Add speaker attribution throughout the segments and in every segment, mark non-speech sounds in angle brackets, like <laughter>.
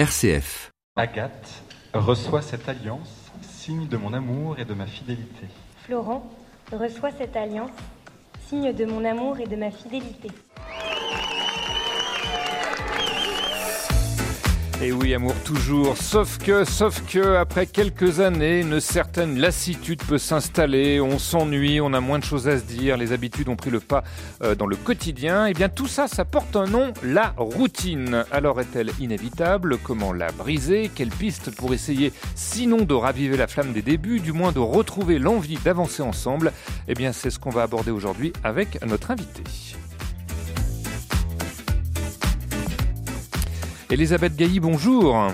Speaker 1: RCF.
Speaker 2: Agathe reçoit cette alliance, signe de mon amour et de ma fidélité.
Speaker 3: Florent reçoit cette alliance, signe de mon amour et de ma fidélité.
Speaker 4: Et oui, amour toujours. Sauf que, sauf que, après quelques années, une certaine lassitude peut s'installer. On s'ennuie, on a moins de choses à se dire, les habitudes ont pris le pas euh, dans le quotidien. Et eh bien, tout ça, ça porte un nom, la routine. Alors, est-elle inévitable? Comment la briser? Quelle piste pour essayer, sinon de raviver la flamme des débuts, du moins de retrouver l'envie d'avancer ensemble? Eh bien, c'est ce qu'on va aborder aujourd'hui avec notre invité. Elisabeth Gailly, bonjour.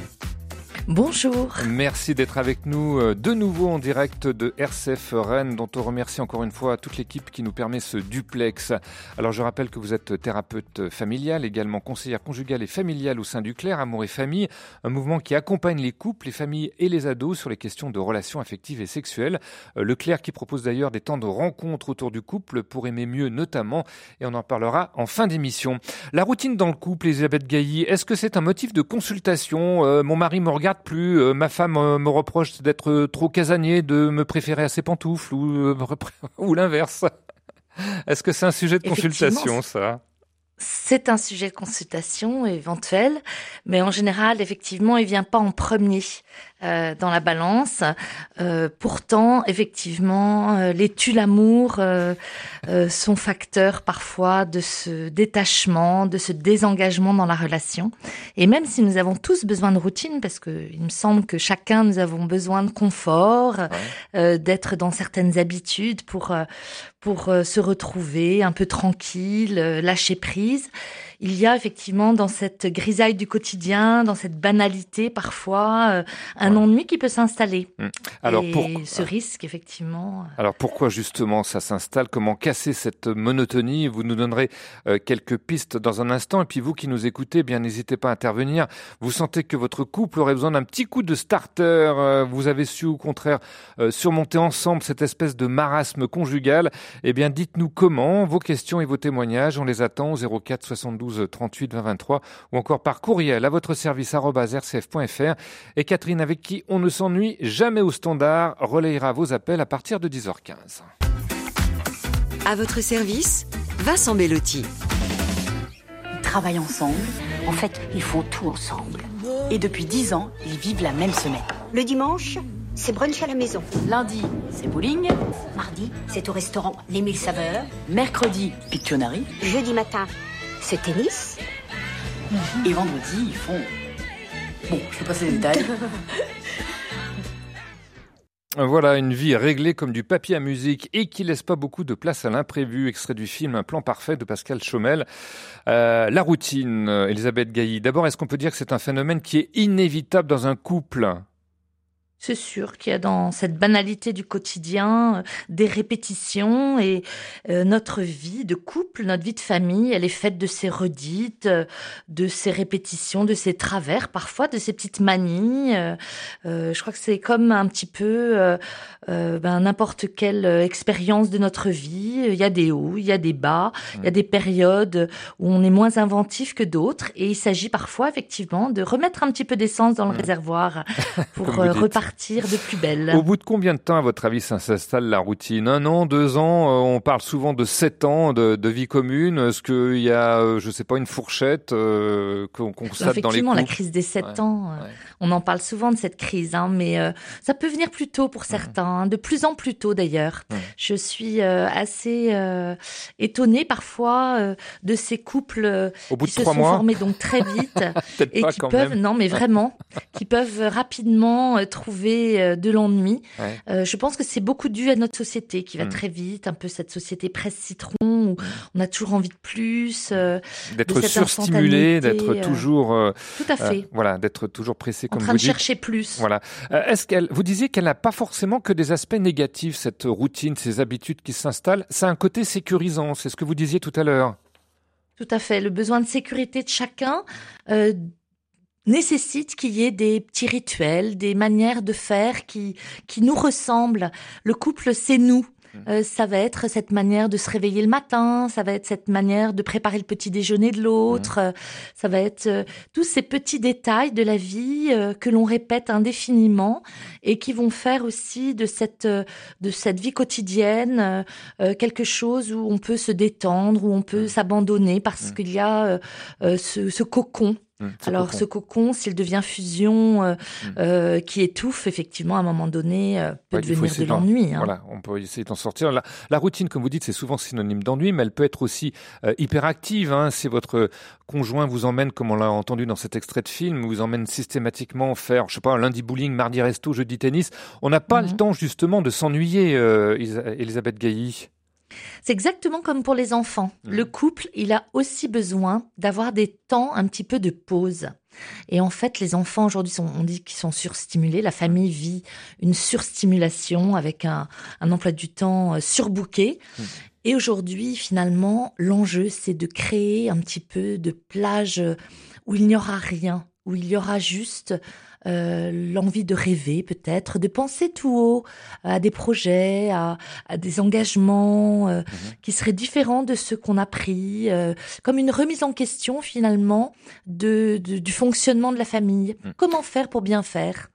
Speaker 5: Bonjour.
Speaker 4: Merci d'être avec nous euh, de nouveau en direct de RCF Rennes, dont on remercie encore une fois toute l'équipe qui nous permet ce duplex. Alors je rappelle que vous êtes thérapeute familiale, également conseillère conjugale et familiale au sein du Claire, Amour et Famille, un mouvement qui accompagne les couples, les familles et les ados sur les questions de relations affectives et sexuelles. Euh, le Claire qui propose d'ailleurs des temps de rencontres autour du couple pour aimer mieux notamment, et on en parlera en fin d'émission. La routine dans le couple, Elisabeth Gailly, est-ce que c'est un motif de consultation? Euh, Mon mari me regarde plus. Euh, ma femme euh, me reproche d'être trop casanier, de me préférer à ses pantoufles ou, euh, <laughs> ou l'inverse. Est-ce que c'est un sujet de consultation, ça?
Speaker 5: C'est un sujet de consultation éventuel, mais en général, effectivement, il vient pas en premier euh, dans la balance. Euh, pourtant, effectivement, euh, les tue-l'amour euh, euh, sont facteurs parfois de ce détachement, de ce désengagement dans la relation. Et même si nous avons tous besoin de routine, parce que il me semble que chacun nous avons besoin de confort, ouais. d'être dans certaines habitudes pour pour se retrouver un peu tranquille, lâcher prise il y a effectivement dans cette grisaille du quotidien, dans cette banalité parfois, euh, un ouais. ennui qui peut s'installer. Mmh. Alors Et pour... ce risque effectivement.
Speaker 4: Euh, Alors pourquoi justement ça s'installe? Comment casser cette monotonie? Vous nous donnerez euh, quelques pistes dans un instant. Et puis vous qui nous écoutez, eh bien n'hésitez pas à intervenir. Vous sentez que votre couple aurait besoin d'un petit coup de starter. Euh, vous avez su au contraire euh, surmonter ensemble cette espèce de marasme conjugal. Eh bien dites-nous comment. Vos questions et vos témoignages, on les attend au 04 72 38 20 23 ou encore par courriel à votre service rcf.fr. Et Catherine, avec qui on ne s'ennuie jamais au standard, relayera vos appels à partir de 10h15.
Speaker 6: À votre service, Vincent Bellotti.
Speaker 7: Ils travaillent ensemble. En fait, ils font tout ensemble. Et depuis 10 ans, ils vivent la même semaine.
Speaker 8: Le dimanche, c'est brunch à la maison.
Speaker 7: Lundi, c'est bowling.
Speaker 8: Mardi, c'est au restaurant Les Mille Saveurs.
Speaker 7: Mercredi, Pictionary.
Speaker 8: Jeudi matin, c'est tennis.
Speaker 7: Et vendredi, ils font. Bon, je vais passer les détails. <laughs>
Speaker 4: Voilà, une vie réglée comme du papier à musique et qui laisse pas beaucoup de place à l'imprévu. Extrait du film Un plan parfait de Pascal Chaumel. Euh, la routine, Elisabeth Gailly. D'abord, est-ce qu'on peut dire que c'est un phénomène qui est inévitable dans un couple?
Speaker 5: C'est sûr qu'il y a dans cette banalité du quotidien euh, des répétitions et euh, notre vie de couple, notre vie de famille, elle est faite de ces redites, euh, de ces répétitions, de ces travers, parfois de ces petites manies. Je crois que c'est comme un petit peu ben, n'importe quelle expérience de notre vie. Il y a des hauts, il y a des bas, mmh. il y a des périodes où on est moins inventif que d'autres et il s'agit parfois effectivement de remettre un petit peu d'essence dans le mmh. réservoir <laughs> pour repartir de plus belle.
Speaker 4: Au bout de combien de temps, à votre avis, s'installe la routine? Un an, deux ans euh, On parle souvent de sept ans de, de vie commune. Est-ce qu'il y a, euh, je sais pas, une fourchette euh, qu'on constate dans les
Speaker 5: Effectivement, la crise des sept ouais, ans, ouais. on en parle souvent de cette crise, hein, mais euh, ça peut venir plus tôt pour certains, mmh. hein, de plus en plus tôt d'ailleurs. Mmh. Je suis euh, assez étonnée parfois de ces couples
Speaker 4: Au bout
Speaker 5: qui
Speaker 4: de
Speaker 5: se sont
Speaker 4: mois
Speaker 5: formés donc très vite <laughs> et qui peuvent,
Speaker 4: même.
Speaker 5: non mais vraiment, qui peuvent rapidement trouver trouver de l'ennui.
Speaker 4: Ouais.
Speaker 5: Euh, je pense que c'est beaucoup dû à notre société qui va
Speaker 4: Mm.
Speaker 5: très vite, un peu cette société presse citron où on a toujours envie de plus, euh,
Speaker 4: D'être surstimulé, d'être
Speaker 5: euh,
Speaker 4: toujours, euh,
Speaker 5: Tout à fait.
Speaker 4: euh, voilà, d'être toujours pressé,
Speaker 5: en
Speaker 4: comme
Speaker 5: train
Speaker 4: vous
Speaker 5: de
Speaker 4: dites.
Speaker 5: chercher plus.
Speaker 4: Voilà. Euh, Est-ce qu'elle, vous disiez qu'elle n'a pas forcément que des aspects négatifs, cette routine, ces habitudes qui s'installent. A un côté sécurisant. C'est ce que vous disiez tout à l'heure.
Speaker 5: Tout à fait. Le besoin de sécurité de chacun euh, nécessite qu'il y ait des petits rituels, des manières de faire qui, qui nous ressemblent. Le couple, c'est nous. Euh, ça va être cette manière de se réveiller le matin, ça va être cette manière de préparer le petit déjeuner de l'autre, euh, ça va être euh, tous ces petits détails de la vie euh, que l'on répète indéfiniment et qui vont faire aussi de cette de cette vie quotidienne quelque chose où on peut se détendre, où on peut s'abandonner parce qu'il y a ce, ce cocon
Speaker 4: Mmh,
Speaker 5: alors
Speaker 4: cocon.
Speaker 5: ce cocon, s'il devient fusion, euh,
Speaker 4: Mm.
Speaker 5: euh, qui étouffe, effectivement, à un moment donné, euh, peut
Speaker 4: Ouais,
Speaker 5: devenir de l'ennui. hein.
Speaker 4: Voilà, on peut essayer d'en sortir. La, la routine, comme vous dites, c'est souvent synonyme d'ennui, mais elle peut être aussi hyperactive. Hein, si votre conjoint vous emmène, comme on l'a entendu dans cet extrait de film, vous emmène systématiquement faire, je sais pas, un lundi bowling, mardi resto, jeudi tennis, on n'a pas le temps justement de s'ennuyer, Isa- Elisabeth Gailly.
Speaker 5: C'est exactement comme pour les enfants.
Speaker 4: Mm.
Speaker 5: Le couple, il a aussi besoin d'avoir des temps un petit peu de pause. Et en fait, les enfants aujourd'hui, sont, on dit qu'ils sont surstimulés. La famille vit une surstimulation avec un, un emploi du temps euh, surbooké.
Speaker 4: Mm.
Speaker 5: Et aujourd'hui, finalement, l'enjeu, c'est de créer un petit peu de plage où il n'y aura rien, où il y aura juste euh, l'envie de rêver peut-être, de penser tout haut à des projets, à, à des engagements euh, qui seraient différents de ceux qu'on a pris, euh, comme une remise en question finalement de, de- du fonctionnement de la famille.
Speaker 4: Mm.
Speaker 5: Comment faire pour bien faire?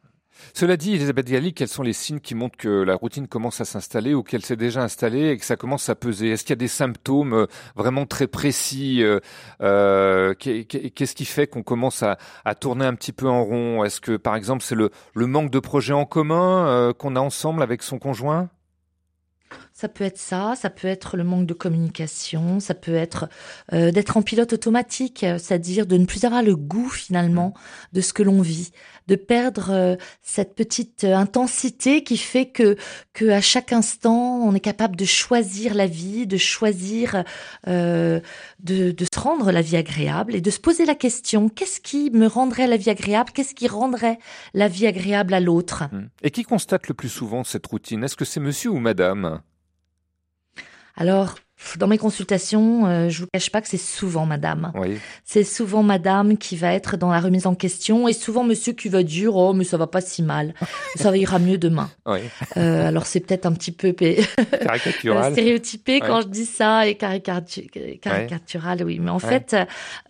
Speaker 4: Cela dit, Elisabeth Gailly, quels sont les signes qui montrent que la routine commence à s'installer ou qu'elle s'est déjà installée et que ça commence à peser? Est-ce qu'il y a des symptômes euh, vraiment très précis euh, euh, qu'est- qu'est- Qu'est-ce qui fait qu'on commence à, à tourner un petit peu en rond? Est-ce que, par exemple, c'est le, le manque de projets en commun euh, qu'on a ensemble avec son conjoint?
Speaker 5: Ça peut être ça, ça peut être le manque de communication, ça peut être euh, d'être en pilote automatique, c'est-à-dire de ne plus avoir le goût finalement de ce que l'on vit, de perdre euh, cette petite euh, intensité qui fait que que à chaque instant on est capable de choisir la vie, de choisir euh, de, de se rendre la vie agréable et de se poser la question qu'est-ce qui me rendrait la vie agréable, qu'est-ce qui rendrait la vie agréable à l'autre?
Speaker 4: Hmm. Et qui constate le plus souvent cette routine? Est-ce que c'est monsieur ou madame?
Speaker 5: Alors, dans mes consultations, euh, je vous cache pas que c'est souvent madame.
Speaker 4: Oui.
Speaker 5: C'est souvent madame qui va être dans la remise en question et souvent monsieur qui va dire oh mais ça va pas si mal, <laughs> ça ira mieux demain.
Speaker 4: Oui.
Speaker 5: Euh, alors c'est peut-être un petit peu <laughs>
Speaker 4: Caricatural. <laughs>
Speaker 5: stéréotypé quand je dis ça et caricatu- caricatural oui, mais en fait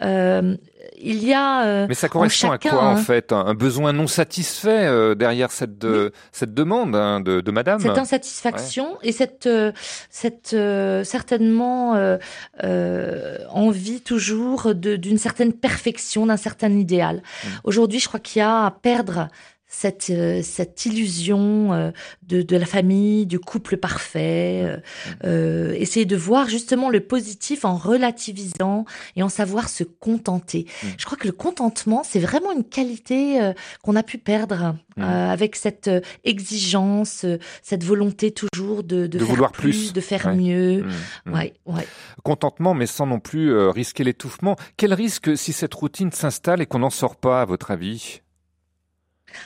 Speaker 5: euh, il y a euh,
Speaker 4: Mais ça correspond
Speaker 5: chacun,
Speaker 4: à quoi en
Speaker 5: hein.
Speaker 4: fait un, besoin non satisfait euh, derrière cette, cette demande hein, de, de madame
Speaker 5: cette insatisfaction et cette euh, cette euh, certainement euh, euh, envie toujours d'une certaine perfection, d'un certain idéal.
Speaker 4: Mm.
Speaker 5: Aujourd'hui, je crois qu'il y a à perdre cette euh, cette illusion euh, de de la famille, du couple parfait. euh, euh, essayer de voir justement le positif en relativisant et en savoir se contenter. Je crois que le contentement, c'est vraiment une qualité euh, qu'on a pu perdre euh, avec cette exigence, cette volonté toujours de, de,
Speaker 4: De
Speaker 5: faire
Speaker 4: vouloir
Speaker 5: plus,
Speaker 4: plus.
Speaker 5: de faire
Speaker 4: Ouais.
Speaker 5: mieux.
Speaker 4: Hmm, hmm.
Speaker 5: Ouais, ouais.
Speaker 4: Contentement, mais sans non plus euh, risquer l'étouffement. Quel risque si cette routine s'installe et qu'on n'en sort pas, à votre avis?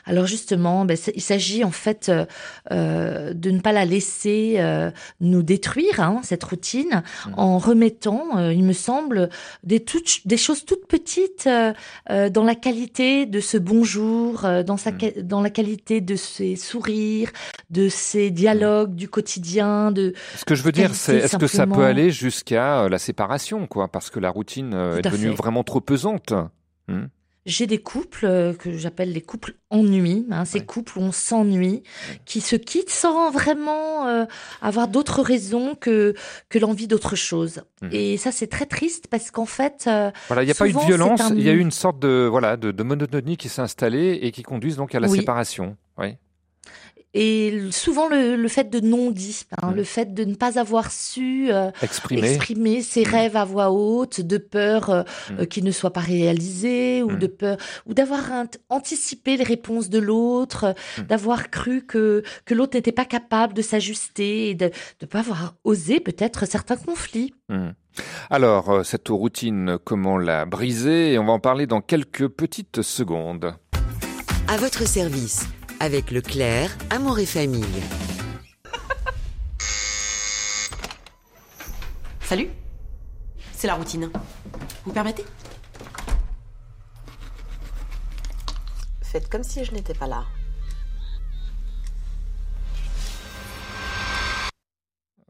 Speaker 5: Alors justement, ben, il s'agit en fait euh, euh, de ne pas la laisser euh, nous détruire, hein, cette routine,
Speaker 4: Mhm.
Speaker 5: en remettant, euh, il me semble, des, toutes, des choses toutes petites dans la qualité de ce bonjour, euh, dans, sa, qua- dans la qualité de ses sourires, de ses dialogues du quotidien, de
Speaker 4: Ce que je veux dire, c'est est-ce que ça peut aller jusqu'à la séparation, quoi, parce que la routine est devenue
Speaker 5: fait.
Speaker 4: vraiment trop pesante.
Speaker 5: J'ai des couples euh, que j'appelle les couples ennui, hein, ces
Speaker 4: Ouais.
Speaker 5: couples où on s'ennuie, qui se quittent sans vraiment euh, avoir d'autres raisons que que l'envie d'autre chose.
Speaker 4: Mhm.
Speaker 5: Et ça, c'est très triste parce qu'en fait, euh,
Speaker 4: Voilà, il n'y a pas eu de violence,
Speaker 5: un-
Speaker 4: il y a eu une sorte de voilà de, de monotonie qui s'est installée et qui conduise donc à la
Speaker 5: Oui.
Speaker 4: séparation. Oui.
Speaker 5: Et souvent le, le fait de non-dit, hein, le fait de ne pas avoir su euh, exprimer ses rêves à voix haute, de peur euh,
Speaker 4: Mhm.
Speaker 5: euh, qu'ils ne soient pas réalisés, ou
Speaker 4: Mhm.
Speaker 5: de peur, ou d'avoir anticipé les réponses de l'autre, d'avoir cru que que l'autre n'était pas capable de s'ajuster et de ne pas avoir osé peut-être certains conflits.
Speaker 4: Alors, cette routine, comment la briser? Et on va en parler dans quelques petites secondes.
Speaker 6: À votre service, avec Leclerc, Amour et Famille.
Speaker 1: Salut C'est la routine. Vous permettez?
Speaker 9: Faites comme si je n'étais pas là.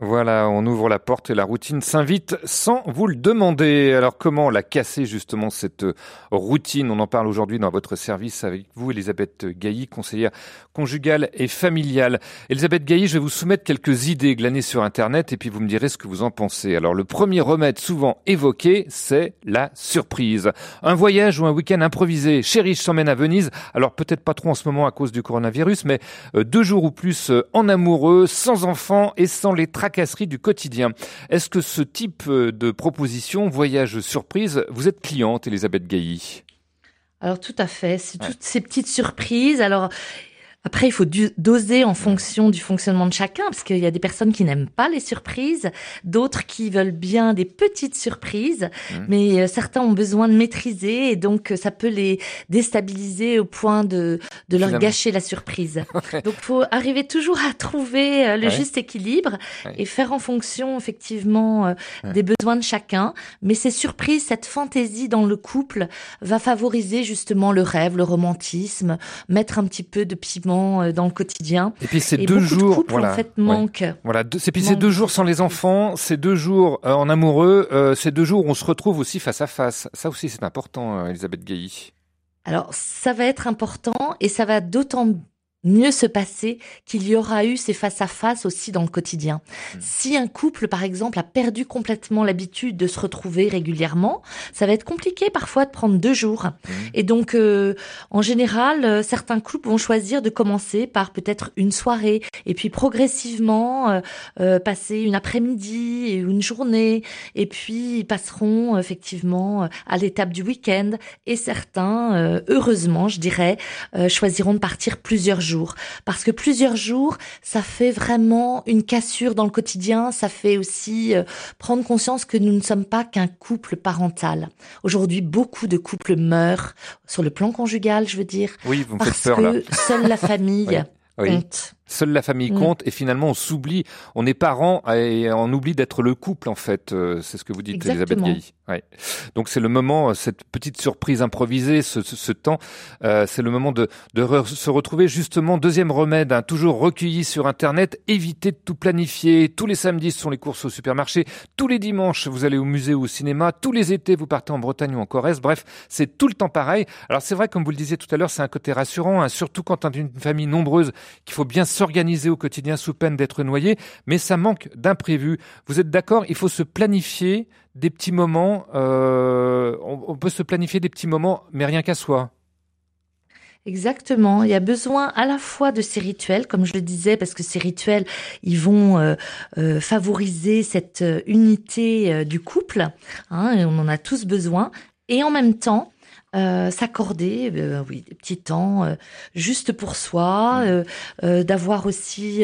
Speaker 4: Voilà, on ouvre la porte et la routine s'invite sans vous le demander. Alors comment la casser justement cette routine? On en parle aujourd'hui dans votre service avec vous, Elisabeth Gailly, conseillère conjugale et familiale. Elisabeth Gailly, je vais vous soumettre quelques idées glanées sur Internet et puis vous me direz ce que vous en pensez. Alors le premier remède souvent évoqué, c'est la surprise. Un voyage ou un week-end improvisé. Chérie, je s'emmène à Venise. Alors peut-être pas trop en ce moment à cause du coronavirus, mais euh, deux jours ou plus euh, en amoureux, sans enfants et sans les tracasseries du quotidien. Est-ce que ce type euh, de proposition, voyage surprise, vous êtes cliente, Elisabeth Gailly?
Speaker 5: Alors tout à fait, c'est toutes ces petites surprises. Alors après, il faut doser en fonction du fonctionnement de chacun, parce qu'il y a des personnes qui n'aiment pas les surprises, d'autres qui veulent bien des petites surprises, mmh. mais euh, certains ont besoin de maîtriser, et donc euh, ça peut les déstabiliser au point de, de leur gâcher la surprise. <laughs> donc, faut arriver toujours à trouver euh, le juste équilibre et faire en fonction effectivement des besoins de chacun. Mais ces surprises, cette fantaisie dans le couple va favoriser justement le rêve, le romantisme, mettre un petit peu de piment euh, dans le quotidien.
Speaker 4: Et puis ces deux jours,
Speaker 5: voilà, en fait manquent.
Speaker 4: Voilà, et puis ces deux jours sans les enfants, ces deux jours euh, en amoureux, euh, ces deux jours où on se retrouve aussi face à face. Ça aussi c'est important, Elisabeth Gailly.
Speaker 5: Alors ça va être important et ça va d'autant mieux se passer qu'il y aura eu ces face-à-face aussi dans le quotidien. Mmh. Si un couple, par exemple, a perdu complètement l'habitude de se retrouver régulièrement, ça va être compliqué parfois de prendre deux jours. Mmh. Et donc, euh, en général, euh, certains couples vont choisir de commencer par peut-être une soirée et puis progressivement euh, passer une après-midi et une journée et puis ils passeront effectivement à l'étape du week-end et certains, heureusement, je dirais, choisiront de partir plusieurs jours parce que plusieurs jours, ça fait vraiment une cassure dans le quotidien, ça fait aussi euh, prendre conscience que nous ne sommes pas qu'un couple parental. Aujourd'hui, beaucoup de couples meurent sur le plan conjugal, je veux dire.
Speaker 4: Oui, vous me
Speaker 5: parce
Speaker 4: faites peur
Speaker 5: que seule la <laughs> famille compte.
Speaker 4: Seule la famille mm. compte et finalement on s'oublie, on est parents et on oublie d'être le couple en fait. Euh, c'est ce que vous dites, Elisabeth Gailly. Ouais. Donc c'est le moment, euh, cette petite surprise improvisée, ce, ce, temps, euh, c'est le moment de, de se retrouver justement. Deuxième remède, hein, toujours recueilli sur Internet, évitez de tout planifier. Tous les samedis, ce sont les courses au supermarché. Tous les dimanches, vous allez au musée ou au cinéma. Tous les étés, vous partez en Bretagne ou en Corrèze. Bref, c'est tout le temps pareil. Alors c'est vrai, comme vous le disiez tout à l'heure, c'est un côté rassurant, hein, surtout quand on est une famille nombreuse, qu'il faut bien s'organiser au quotidien sous peine d'être noyé. Mais ça manque d'imprévu. Vous êtes d'accord Il faut se planifier des petits moments, euh, on, peut se planifier des petits moments, mais rien qu'à soi.
Speaker 5: Exactement. Il y a besoin à la fois de ces rituels, comme je le disais, parce que ces rituels, ils vont euh, euh, favoriser cette unité du couple. Hein, on en a tous besoin. Et en même temps, euh, s'accorder, euh, oui, des petits temps euh, juste pour soi, mmh. d'avoir aussi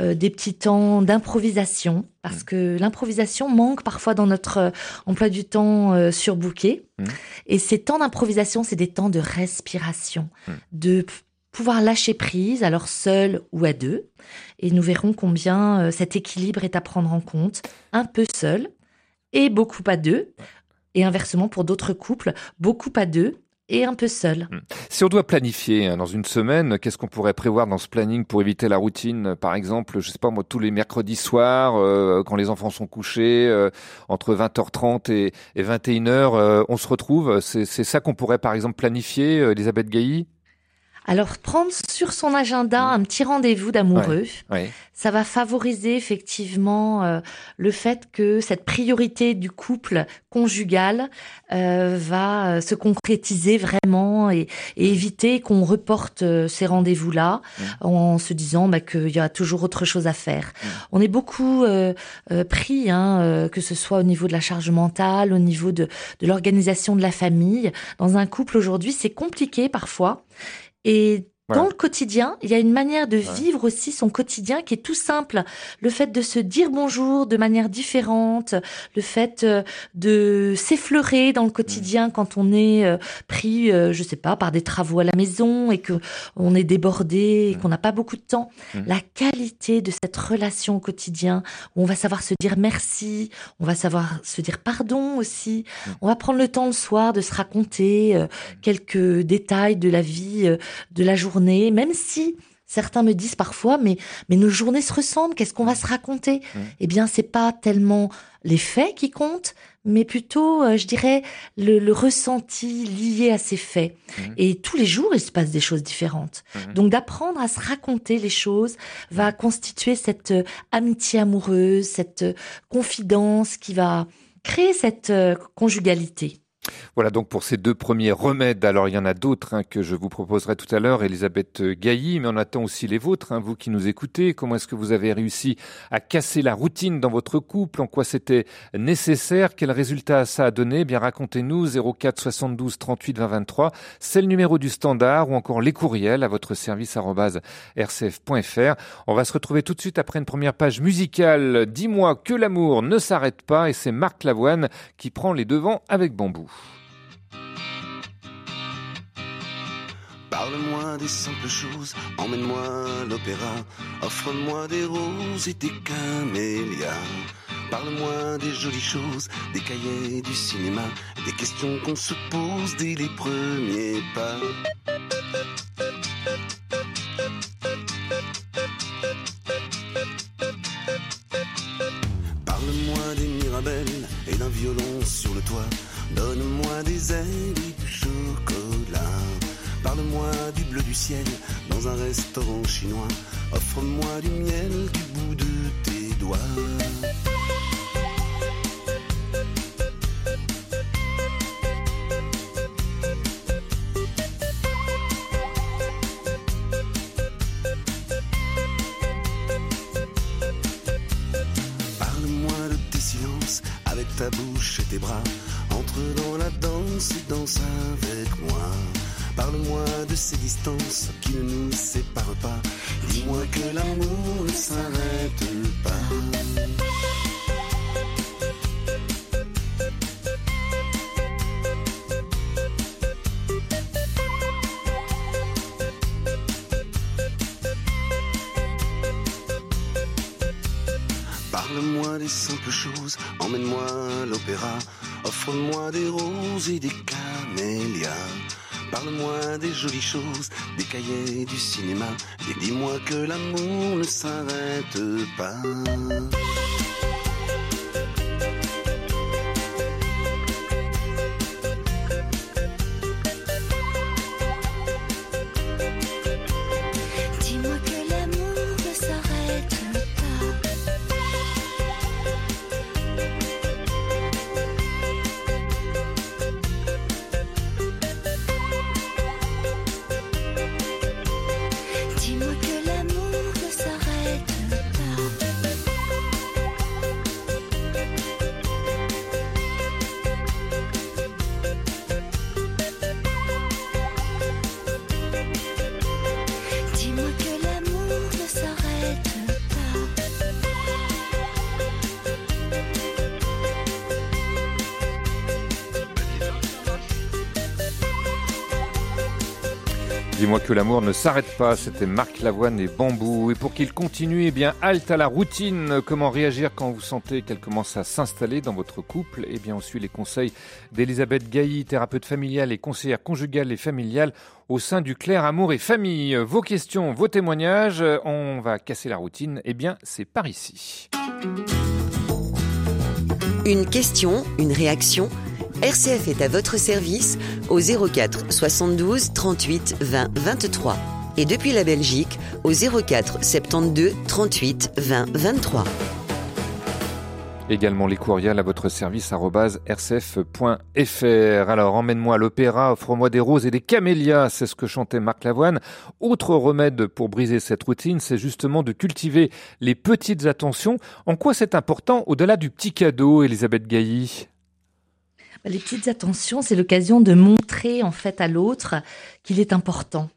Speaker 5: des petits temps d'improvisation, parce mmh. que l'improvisation manque parfois dans notre emploi du temps surbooké. Mmh. Et ces temps d'improvisation, c'est des temps de respiration, de pouvoir lâcher prise, alors seul ou à deux. Et nous verrons combien cet équilibre est à prendre en compte, un peu seul et beaucoup à deux et inversement pour d'autres couples, beaucoup à deux et un peu seul. Hmm.
Speaker 4: Si on doit planifier hein, dans une semaine, qu'est-ce qu'on pourrait prévoir dans ce planning pour éviter la routine Par exemple, je sais pas moi, tous les mercredis soirs, euh, quand les enfants sont couchés, euh, entre 20h30 et, 21h, euh, on se retrouve. C'est ça qu'on pourrait par exemple planifier, Elisabeth Gailly?
Speaker 5: Alors, prendre sur son agenda un petit rendez-vous d'amoureux, ça va favoriser effectivement euh, le fait que cette priorité du couple conjugal euh, va euh, se concrétiser vraiment et, éviter qu'on reporte ces rendez-vous-là en se disant bah, qu'il y a toujours autre chose à faire. On est beaucoup pris, hein, que ce soit au niveau de la charge mentale, au niveau de, de l'organisation de la famille. Dans un couple aujourd'hui, c'est compliqué parfois. Et dans le quotidien, il y a une manière de vivre aussi son quotidien qui est tout simple. Le fait de se dire bonjour de manière différente, le fait euh, de s'effleurer dans le quotidien mmh. quand on est euh, pris, euh, je sais pas, par des travaux à la maison et que on est débordé et mmh. qu'on n'a pas beaucoup de temps. Mmh. La qualité de cette relation au quotidien où on va savoir se dire merci, on va savoir se dire pardon aussi, on va prendre le temps le soir de se raconter quelques détails de la vie de la journée même si Certains me disent parfois, mais, mais nos journées se ressemblent, qu'est-ce qu'on va se raconter
Speaker 4: Mmh.
Speaker 5: Eh bien, c'est pas tellement les faits qui comptent, mais plutôt, euh, je dirais, le, le ressenti lié à ces faits.
Speaker 4: Mmh.
Speaker 5: Et tous les jours, il se passe des choses différentes.
Speaker 4: Mhm.
Speaker 5: Donc, d'apprendre à se raconter les choses va constituer cette euh, amitié amoureuse, cette euh, confidence qui va créer cette conjugalité.
Speaker 4: Voilà donc pour ces deux premiers remèdes. Alors il y en a d'autres hein, que je vous proposerai tout à l'heure, Elisabeth Gailly, mais on attend aussi les vôtres, hein, vous qui nous écoutez. Comment est-ce que vous avez réussi à casser la routine dans votre couple? En quoi c'était nécessaire? Quel résultat ça a donné? Eh Bien racontez-nous 04 72 38 20 23. C'est le numéro du standard ou encore les courriels à votre service rcf.fr. On va se retrouver tout de suite après une première page musicale. Dis-moi que l'amour ne s'arrête pas et c'est Marc Lavoine qui prend les devants avec Bambou.
Speaker 10: Parle-moi des simples choses, emmène-moi l'opéra, offre-moi des roses et des camélias. Parle-moi des jolies choses, des cahiers du cinéma, des questions qu'on se pose dès les premiers pas. Parle-moi des mirabelles et d'un violon sur le toit. Donne-moi des ailes et du chocolat. Parle-moi du bleu du ciel dans un restaurant chinois. Offre-moi du miel du bout de tes doigts. Parle-moi de tes silences avec ta bouche et tes bras. Entre dans la danse et danse avec moi. Parle-moi de ces distances qui ne nous séparent pas. Dis-moi que l'amour ne s'arrête pas. Parle-moi des simples choses, emmène-moi à l'opéra, offre-moi des roses et des camélias. Parle-moi des jolies choses, des cahiers du cinéma, et dis-moi que l'amour ne s'arrête pas.
Speaker 11: Que l'amour ne s'arrête pas,
Speaker 4: c'était Marc Lavoine et Bambou. Et pour qu'il continue, eh bien, halte à la routine. Comment réagir quand vous sentez qu'elle commence à s'installer dans votre couple? Eh bien, on suit les conseils d'Elisabeth Gailly, thérapeute familiale et conseillère conjugale et familiale au sein du Claire Amour et Famille. Vos questions, vos témoignages, on va casser la routine. Eh bien, c'est par ici.
Speaker 6: Une question, une réaction RCF est à votre service au 04 72 38 20 23 et depuis la Belgique au 04 72 38 20 23.
Speaker 4: Également les courriels à votre service rcf.fr. Alors emmène-moi à l'opéra, offre-moi des roses et des camélias, c'est ce que chantait Marc Lavoine. Autre remède pour briser cette routine, c'est justement de cultiver les petites attentions. En quoi c'est important au-delà du petit cadeau, Elisabeth Gailly?
Speaker 5: Les petites attentions, c'est l'occasion de montrer en fait à l'autre qu'il est important.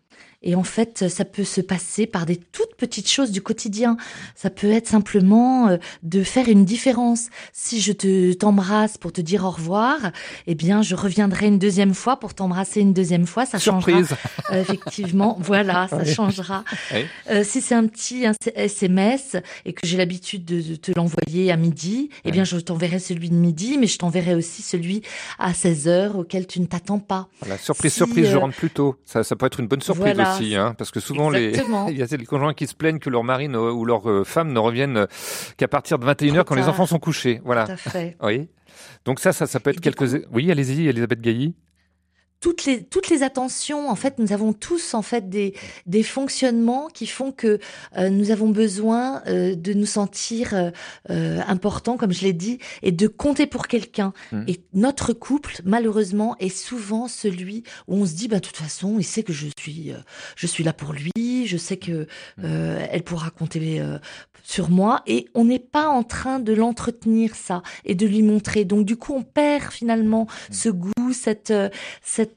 Speaker 5: Et en fait, ça peut se passer par des toutes petites choses du quotidien. Ça peut être simplement euh, de faire une différence. Si je te t'embrasse pour te dire au revoir, eh bien, je reviendrai une deuxième fois pour t'embrasser une deuxième fois. Ça
Speaker 4: Surprise.
Speaker 5: changera. Euh, effectivement, <laughs> voilà, ça
Speaker 4: Oui.
Speaker 5: changera.
Speaker 4: Oui.
Speaker 5: Euh, si c'est un petit un SMS et que j'ai l'habitude de, te l'envoyer à midi, eh bien, je t'enverrai celui de midi, mais je t'enverrai aussi celui à 16 heures auquel tu ne t'attends pas.
Speaker 4: Voilà, surprise,
Speaker 5: Si,
Speaker 4: surprise, je rentre plus tôt. Ça, ça peut être une bonne surprise
Speaker 5: voilà, Voilà.
Speaker 4: Aussi, hein, parce que souvent les, <laughs> il y a les conjoints qui se plaignent que leur mari ne- ou leur euh, femme ne reviennent euh, qu'à partir de 21h quand les enfants sont couchés. Voilà.
Speaker 5: Tout à fait. <laughs>
Speaker 4: Oui. Donc ça, ça, ça peut être quelques. Oui, allez-y, Elisabeth Gailly.
Speaker 5: Toutes les toutes les attentions en fait nous avons tous en fait des des fonctionnements qui font que euh, nous avons besoin euh, de nous sentir euh, euh, importants comme je l'ai dit et de compter pour quelqu'un.
Speaker 12: Mhm.
Speaker 5: et notre couple malheureusement est souvent celui où on se dit bah de toute façon il sait que je suis euh, je suis là pour lui je sais que euh, elle pourra compter euh, sur moi et on n'est pas en train de l'entretenir ça et de lui montrer. Donc du coup on perd finalement ce goût cette euh,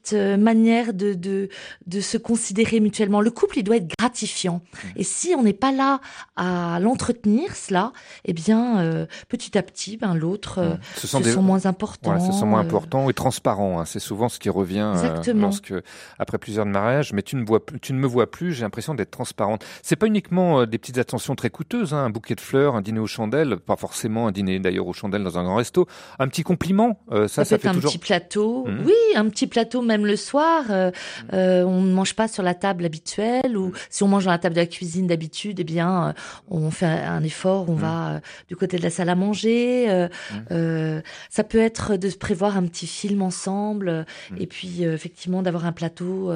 Speaker 5: cette euh, manière de, de de se considérer mutuellement le couple il doit être gratifiant et si on n'est pas là à l'entretenir cela eh bien euh, petit à petit ben l'autre euh, se,
Speaker 4: sont des-
Speaker 5: sent moins important
Speaker 4: Voilà, ce sont moins importants et transparents. hein. C'est souvent ce qui revient
Speaker 5: Exactement.
Speaker 4: lorsque, après plusieurs mariages, mais tu ne, vois, plus- tu ne me vois plus, j'ai l'impression d'être transparente. C'est pas uniquement des petites attentions très coûteuses, hein, un bouquet de fleurs, un dîner aux chandelles, pas forcément un dîner d'ailleurs aux chandelles dans un grand resto, un petit compliment, euh, ça,
Speaker 5: ça,
Speaker 4: ça, fait
Speaker 5: un
Speaker 4: toujours...
Speaker 5: petit plateau.
Speaker 4: Mhm.
Speaker 5: Oui, un petit plateau même le soir. euh, euh, on ne mange pas sur la table habituelle ou si on mange dans la table de la cuisine d'habitude, eh bien, euh, on fait un effort, on va euh, du côté de la salle à manger. euh, euh, ça peut être de se prévoir un petit film ensemble et puis euh, effectivement d'avoir un plateau.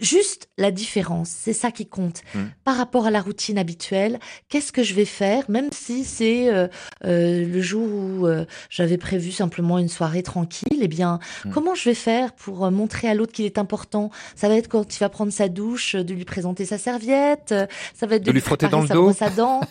Speaker 5: Juste la différence, c'est ça qui compte.
Speaker 12: Mm.
Speaker 5: Par rapport à la routine habituelle, qu'est-ce que je vais faire, même si c'est euh, euh, le jour où euh, j'avais prévu simplement une soirée tranquille, eh bien,
Speaker 12: Mm.
Speaker 5: comment je vais faire pour montrer à l'autre qu'il est important? Ça va être quand il va prendre sa douche, de lui présenter sa serviette, ça va être de,
Speaker 4: De lui frotter dans le
Speaker 5: sa
Speaker 4: dos.
Speaker 5: à dents. <laughs>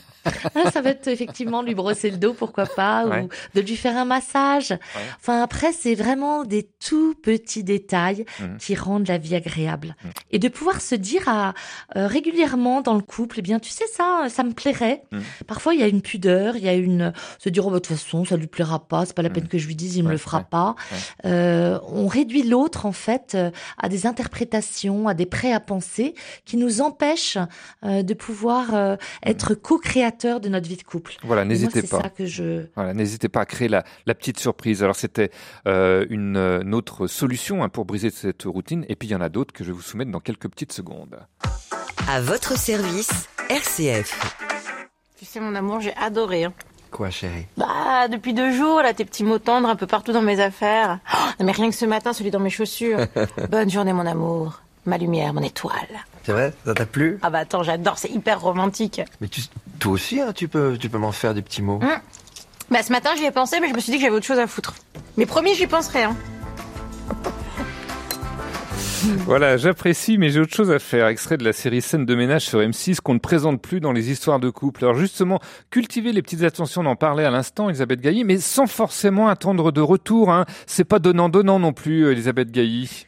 Speaker 5: Ah, ça va être effectivement lui brosser le dos, pourquoi pas,
Speaker 4: Ouais.
Speaker 5: ou de lui faire un massage. Enfin, après, c'est vraiment des tout petits détails
Speaker 12: Mhm.
Speaker 5: qui rendent la vie agréable. Et de pouvoir se dire à, euh, régulièrement dans le couple, eh bien, tu sais ça, ça me plairait.
Speaker 12: Mhm.
Speaker 5: Parfois, il y a une pudeur, il y a une se dire oh bah, de toute façon, ça lui plaira pas, c'est pas la peine que je lui dise, il me
Speaker 12: Ouais,
Speaker 5: le fera pas. Euh, on réduit l'autre en fait euh, à des interprétations, à des prêts à penser qui nous empêchent de pouvoir être co-créateurs de notre vie de couple.
Speaker 4: Voilà, n'hésitez
Speaker 5: c'est
Speaker 4: pas.
Speaker 5: ça que je
Speaker 4: Voilà, n'hésitez pas à créer la, la petite surprise. Alors c'était euh, une, euh, une autre solution hein, pour briser cette routine, et puis il y en a d'autres que je vais vous soumettre dans quelques petites secondes.
Speaker 6: À votre service, RCF.
Speaker 13: Tu sais, mon amour, j'ai adoré. hein.
Speaker 14: Quoi, chérie?
Speaker 13: Bah, depuis deux jours, là, tes petits mots tendres un peu partout dans mes affaires. Oh, non, mais rien que ce matin, celui dans mes chaussures. <laughs> Bonne journée, mon amour. Ma lumière, mon étoile.
Speaker 14: C'est vrai? Ça t'a plu?
Speaker 13: Ah bah attends, j'adore, c'est hyper romantique.
Speaker 14: Mais tu, toi aussi, hein, tu peux, tu peux m'en faire des petits mots.
Speaker 13: Hum. Bah ce matin, j'y ai pensé, mais je me suis dit que j'avais autre chose à foutre. Mais promis, j'y penserai. Hein. <laughs>
Speaker 4: Voilà, j'apprécie, mais j'ai autre chose à faire. Extrait de la série Scène de ménage sur M6 qu'on ne présente plus dans les histoires de couple. Alors justement, cultiver les petites attentions, on en parlait à l'instant, Elisabeth Gailly, mais sans forcément attendre de retour. Hein. C'est pas donnant-donnant non plus, euh, Elisabeth Gailly.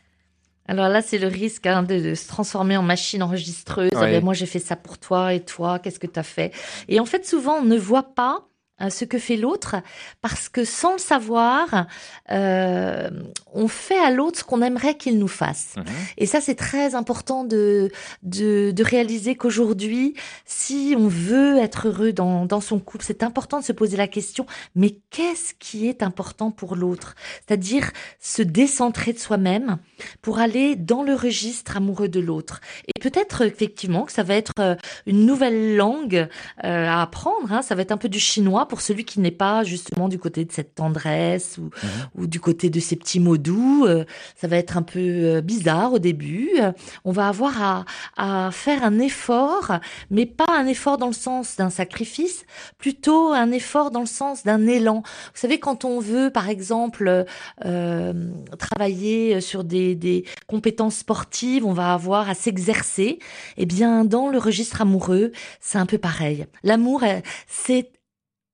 Speaker 5: Alors là, c'est le risque hein, de, de se transformer en machine enregistreuse. Ah ben, moi, j'ai fait ça pour toi et toi, qu'est-ce que tu as fait? Et en fait, souvent, on ne voit pas ce que fait l'autre parce que sans le savoir, euh, on fait à l'autre ce qu'on aimerait qu'il nous fasse. Et ça, c'est très important de, de, de réaliser qu'aujourd'hui, si on veut être heureux dans, dans son couple, c'est important de se poser la question, mais qu'est-ce qui est important pour l'autre? C'est-à-dire se décentrer de soi-même pour aller dans le registre amoureux de l'autre. Et peut-être effectivement que ça va être euh, une nouvelle langue euh, à apprendre, hein. ça va être un peu du chinois pour celui qui n'est pas justement du côté de cette tendresse ou, ou du côté de ces petits mots doux. euh, ça va être un peu euh, bizarre au début. Euh, On va avoir à, à faire un effort, mais pas un effort dans le sens d'un sacrifice, plutôt un effort dans le sens d'un élan. Vous savez, quand on veut, par exemple, euh, travailler sur des, des compétences sportives, on va avoir à s'exercer. Eh bien, dans le registre amoureux, c'est un peu pareil. L'amour, euh, c'est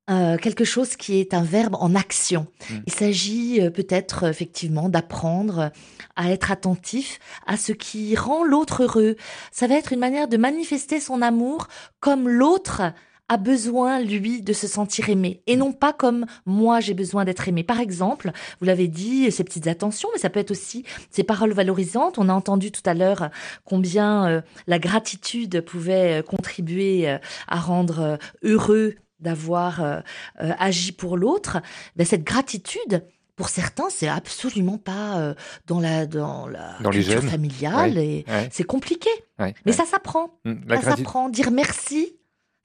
Speaker 5: euh, quelque chose qui est un verbe en action. Il s'agit euh, peut-être euh, effectivement d'apprendre à être attentif à ce qui rend l'autre heureux. Ça va être une manière de manifester son amour comme l'autre a besoin, lui, de se sentir aimé, et non pas comme moi j'ai besoin d'être aimé. Par exemple, vous l'avez dit, ces petites attentions, mais ça peut être aussi ces paroles valorisantes. On a entendu tout à l'heure combien euh, la gratitude pouvait contribuer à rendre heureux d'avoir euh, euh, agi pour l'autre. Ben, cette gratitude pour certains, c'est absolument pas euh, dans la dans la
Speaker 4: Dans les
Speaker 5: culture familiale
Speaker 4: Ouais,
Speaker 5: et
Speaker 4: ouais.
Speaker 5: c'est compliqué.
Speaker 4: Ouais,
Speaker 5: Mais ça s'apprend.
Speaker 4: Mm,
Speaker 5: Ça s'apprend. Dire merci,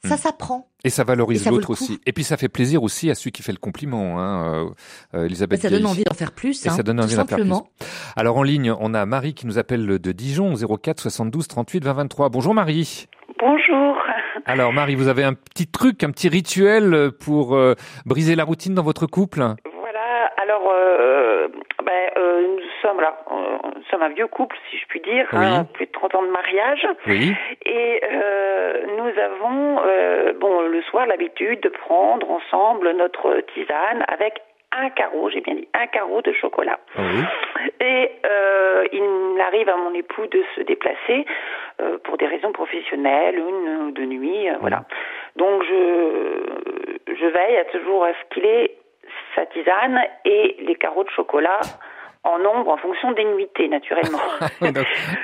Speaker 5: ça
Speaker 4: Mm.
Speaker 5: s'apprend.
Speaker 4: Et ça valorise
Speaker 5: Et
Speaker 4: l'autre aussi. Et puis ça fait plaisir aussi à celui qui fait le compliment, hein, euh, euh, Elisabeth.
Speaker 5: Ça donne envie d'en faire plus.
Speaker 4: Et
Speaker 5: hein,
Speaker 4: ça donne
Speaker 5: tout
Speaker 4: envie d'en faire plus. Alors en ligne, on a Marie qui nous appelle de Dijon, 04 72 38 20 23. Bonjour Marie. Alors Marie, vous avez un petit truc, un petit rituel pour euh, briser la routine dans votre couple?
Speaker 12: Voilà, alors euh, ben, euh, nous sommes là, euh, nous sommes un vieux couple si je puis dire,
Speaker 4: Oui.
Speaker 12: hein, plus de 30 ans de mariage.
Speaker 4: Oui.
Speaker 12: Et euh, nous avons euh, bon le soir l'habitude de prendre ensemble notre tisane avec un carreau, j'ai bien dit un carreau de chocolat.
Speaker 4: Oui.
Speaker 12: Et euh, il arrive à mon époux de se déplacer euh, pour des raisons professionnelles, une ou deux nuits, euh, voilà. Donc je, je veille à toujours à ce qu'il ait sa tisane et les carreaux de chocolat en nombre en fonction des nuitées, naturellement. <laughs>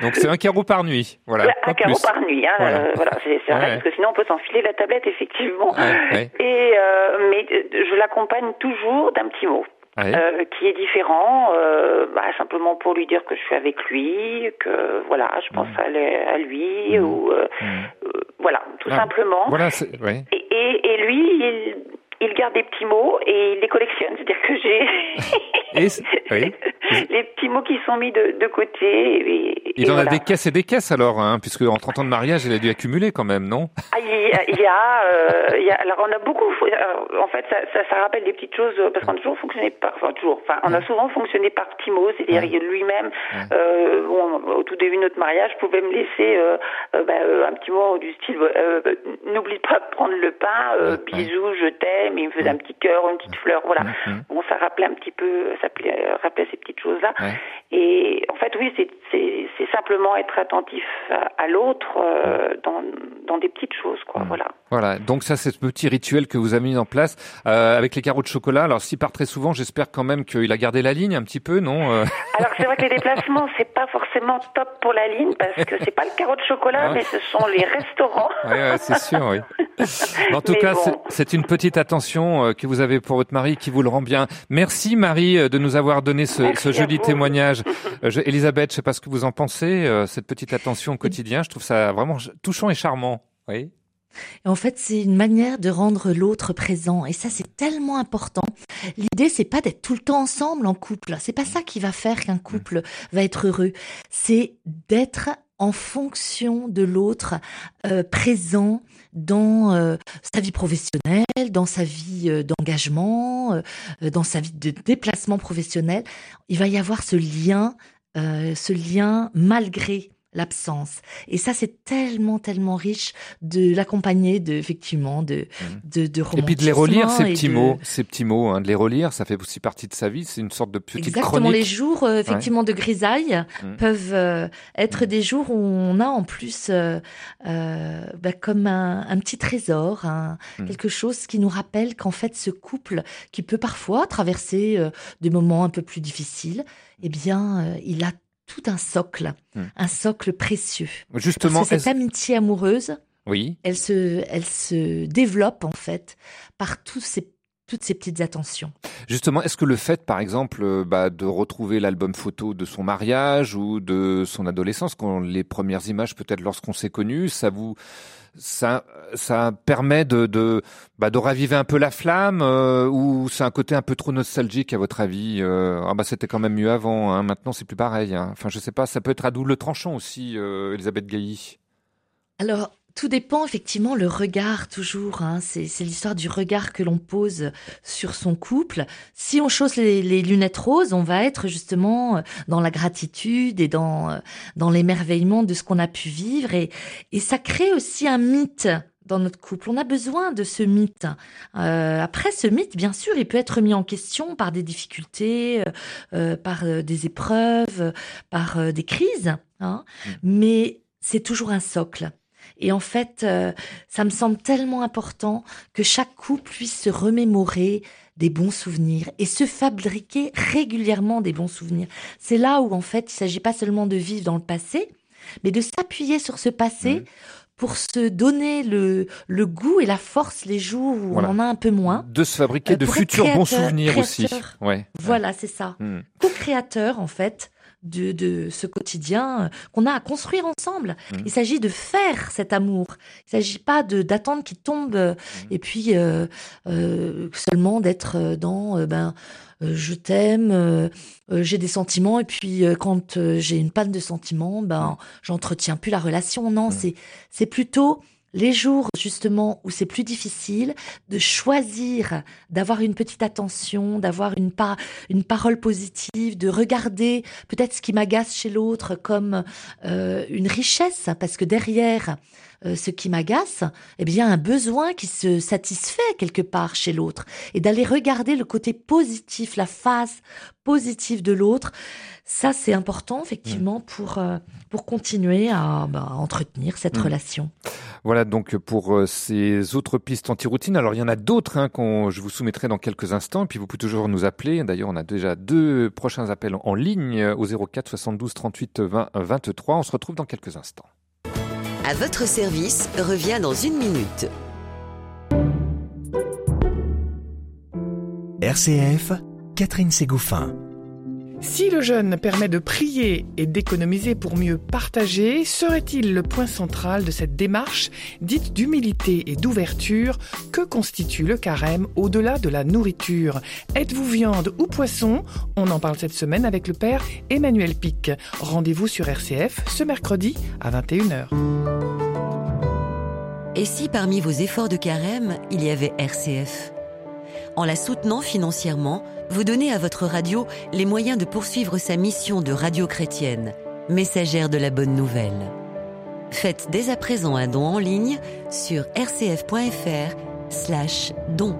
Speaker 4: donc c'est un carreau par nuit. Voilà.
Speaker 12: un carreau
Speaker 4: plus.
Speaker 12: par nuit, hein,
Speaker 4: Voilà.
Speaker 12: euh, voilà, c'est vrai,
Speaker 4: Ouais.
Speaker 12: parce que sinon on peut s'enfiler la tablette, effectivement.
Speaker 4: Ouais.
Speaker 12: Et euh, mais euh, je l'accompagne toujours d'un petit mot. Euh, qui est différent, euh, bah, simplement pour lui dire que je suis avec lui, que voilà, je pense à, le- à lui, ou euh, euh, voilà, tout
Speaker 4: Ah,
Speaker 12: simplement.
Speaker 4: Voilà.
Speaker 12: Et, et, et lui, il, il garde des petits mots et il les collectionne. C'est-à-dire que j'ai <laughs>
Speaker 4: oui. <laughs>
Speaker 12: les petits mots qui sont mis de, de côté. Et,
Speaker 4: Il
Speaker 12: et
Speaker 4: en
Speaker 12: voilà.
Speaker 4: a des caisses et des caisses alors, hein, puisque en 30 ans de mariage, il a dû accumuler quand même, non?
Speaker 12: Ah, il y a, euh, il y a- alors on a beaucoup, euh, en fait, ça, ça, ça rappelle des petites choses euh, parce qu'on a toujours fonctionné par, enfin toujours, enfin, on a souvent fonctionné par petits mots, c'est-à-dire a lui-même, euh, bon, au tout début de notre mariage, pouvait me laisser euh, bah, un petit mot du style, n'oublie pas de prendre le pain, bisous, je t'aime, et il me faisait un petit cœur, une petite fleur, voilà. Bon, ça rappelait un petit peu, ça rappelait, ces petites choses-là. Et en fait, oui, c'est simplement être attentif à, à l'autre euh, dans dans des petites choses, quoi. Voilà.
Speaker 4: Voilà, donc ça c'est ce petit rituel que vous avez mis en place euh, avec les carreaux de chocolat. Alors s'il part très souvent, j'espère quand même qu'il a gardé la ligne un petit peu, non euh <laughs>
Speaker 12: Alors c'est vrai que les déplacements c'est pas forcément top pour la ligne parce que c'est pas le carreau de chocolat
Speaker 4: Ah.
Speaker 12: mais ce sont les restaurants.
Speaker 4: Ouais, c'est sûr, oui. <laughs> En tout
Speaker 12: Mais
Speaker 4: cas,
Speaker 12: bon.
Speaker 4: c'est- une petite attention euh, que vous avez pour votre mari qui vous le rend bien. Merci Marie euh, de nous avoir donné ce, ce joli témoignage. <laughs> Je- Elisabeth, je sais pas ce que vous en pensez, cette petite attention au quotidien. Je trouve ça vraiment ch- touchant et charmant. Oui.
Speaker 5: Et en fait, c'est une manière de rendre l'autre présent. Et ça, c'est tellement important. L'idée, c'est pas d'être tout le temps ensemble en couple. C'est pas ça qui va faire qu'un couple va être heureux. C'est d'être en fonction de l'autre, euh, présent dans euh, sa vie professionnelle, dans sa vie euh, d'engagement, dans sa vie de déplacement professionnel. Il va y avoir ce lien, ce lien malgré l'absence. Et ça, c'est tellement, tellement riche de l'accompagner de, effectivement, de, de, de
Speaker 4: Et puis de les relire ces petits
Speaker 5: de-
Speaker 4: mots, ces petits mots, hein, de les relire, ça fait aussi partie de sa vie. C'est une sorte de petite
Speaker 5: Exactement,
Speaker 4: chronique.
Speaker 5: les jours euh, effectivement de grisaille
Speaker 4: Mm.
Speaker 5: peuvent euh, être des jours où on a en plus euh, bah, comme un, un petit trésor, quelque chose qui nous rappelle qu'en fait ce couple qui peut parfois traverser des moments un peu plus difficiles, eh bien il a tout un socle,
Speaker 4: Mm.
Speaker 5: un socle précieux.
Speaker 4: Justement,
Speaker 5: Parce que cette amitié amoureuse,
Speaker 4: Oui.
Speaker 5: elle se, elle se développe en fait par tous ces, toutes ces petites attentions.
Speaker 4: Justement, est-ce que le fait, par exemple, euh, bah, de retrouver l'album photo de son mariage ou de son adolescence, quand les premières images, peut-être lorsqu'on s'est connus, ça vous, ça, ça permet de, de, bah, de raviver un peu la flamme, euh, ou c'est un côté un peu trop nostalgique à votre avis euh, Ah bah c'était quand même mieux avant, hein, maintenant c'est plus pareil. hein. Enfin, je sais pas, ça peut être à double tranchant aussi, euh, Elisabeth Gailly.
Speaker 5: Alors, tout dépend effectivement le regard toujours. Hein. C'est, l'histoire du regard que l'on pose sur son couple. Si on chausse les, les lunettes roses, on va être justement euh, dans la gratitude et dans euh, dans l'émerveillement de ce qu'on a pu vivre et et ça crée aussi un mythe dans notre couple. On a besoin de ce mythe. Euh, après, ce mythe, bien sûr, il peut être mis en question par des difficultés, euh, par euh, des épreuves, par des crises. Hein. Mais c'est toujours un socle. Et en fait, euh, ça me semble tellement important que chaque couple puisse se remémorer des bons souvenirs et se fabriquer régulièrement des bons souvenirs. C'est là où, en fait, il s'agit pas seulement de vivre dans le passé, mais de s'appuyer sur ce passé pour se donner le, le goût et la force les jours où
Speaker 4: Voilà.
Speaker 5: on en a un peu moins.
Speaker 4: De se fabriquer
Speaker 5: Euh,
Speaker 4: de futurs bons
Speaker 5: créateur-
Speaker 4: souvenirs aussi. Ouais.
Speaker 5: Voilà, c'est ça.
Speaker 4: Hmm.
Speaker 5: Co-créateur, en fait, de, de ce quotidien euh, qu'on a à construire ensemble.
Speaker 4: Mhm.
Speaker 5: Il s'agit de faire cet amour. Il s'agit pas de d'attendre qu'il tombe euh, et puis euh, euh, seulement d'être dans ben je t'aime, j'ai des sentiments et puis quand j'ai une panne de sentiments, ben j'entretiens plus la relation. Non, c'est c'est plutôt les jours justement où c'est plus difficile de choisir d'avoir une petite attention, d'avoir une, pa- une parole positive, de regarder peut-être ce qui m'agace chez l'autre comme euh, une richesse, parce que derrière euh, ce qui m'agace, eh bien un besoin qui se satisfait quelque part chez l'autre, et d'aller regarder le côté positif, la face positive de l'autre. Ça, c'est important effectivement pour euh, pour continuer à, bah, entretenir cette
Speaker 4: Mm.
Speaker 5: relation.
Speaker 4: Voilà donc pour euh, ces autres pistes anti-routine. Alors il y en a d'autres hein, qu'on je vous soumettrai dans quelques instants. Et puis vous pouvez toujours nous appeler. D'ailleurs, on a déjà deux prochains appels en ligne au 04 72 38 20 23. On se retrouve dans quelques instants.
Speaker 6: À votre service revient dans une minute.
Speaker 15: RCF, Catherine Ségouffin.
Speaker 16: Si le jeûne permet de prier et d'économiser pour mieux partager, serait-il le point central de cette démarche dite d'humilité et d'ouverture que constitue le carême au-delà de la nourriture? Êtes-vous viande ou poisson? On en parle cette semaine avec le père Emmanuel Pic. Rendez-vous sur RCF ce mercredi à 21h.
Speaker 6: Et si parmi vos efforts de carême, il y avait RCF En la soutenant financièrement, vous donnez à votre radio les moyens de poursuivre sa mission de radio chrétienne, messagère de la bonne nouvelle. Faites dès à présent un don en ligne sur rcf.fr slash don.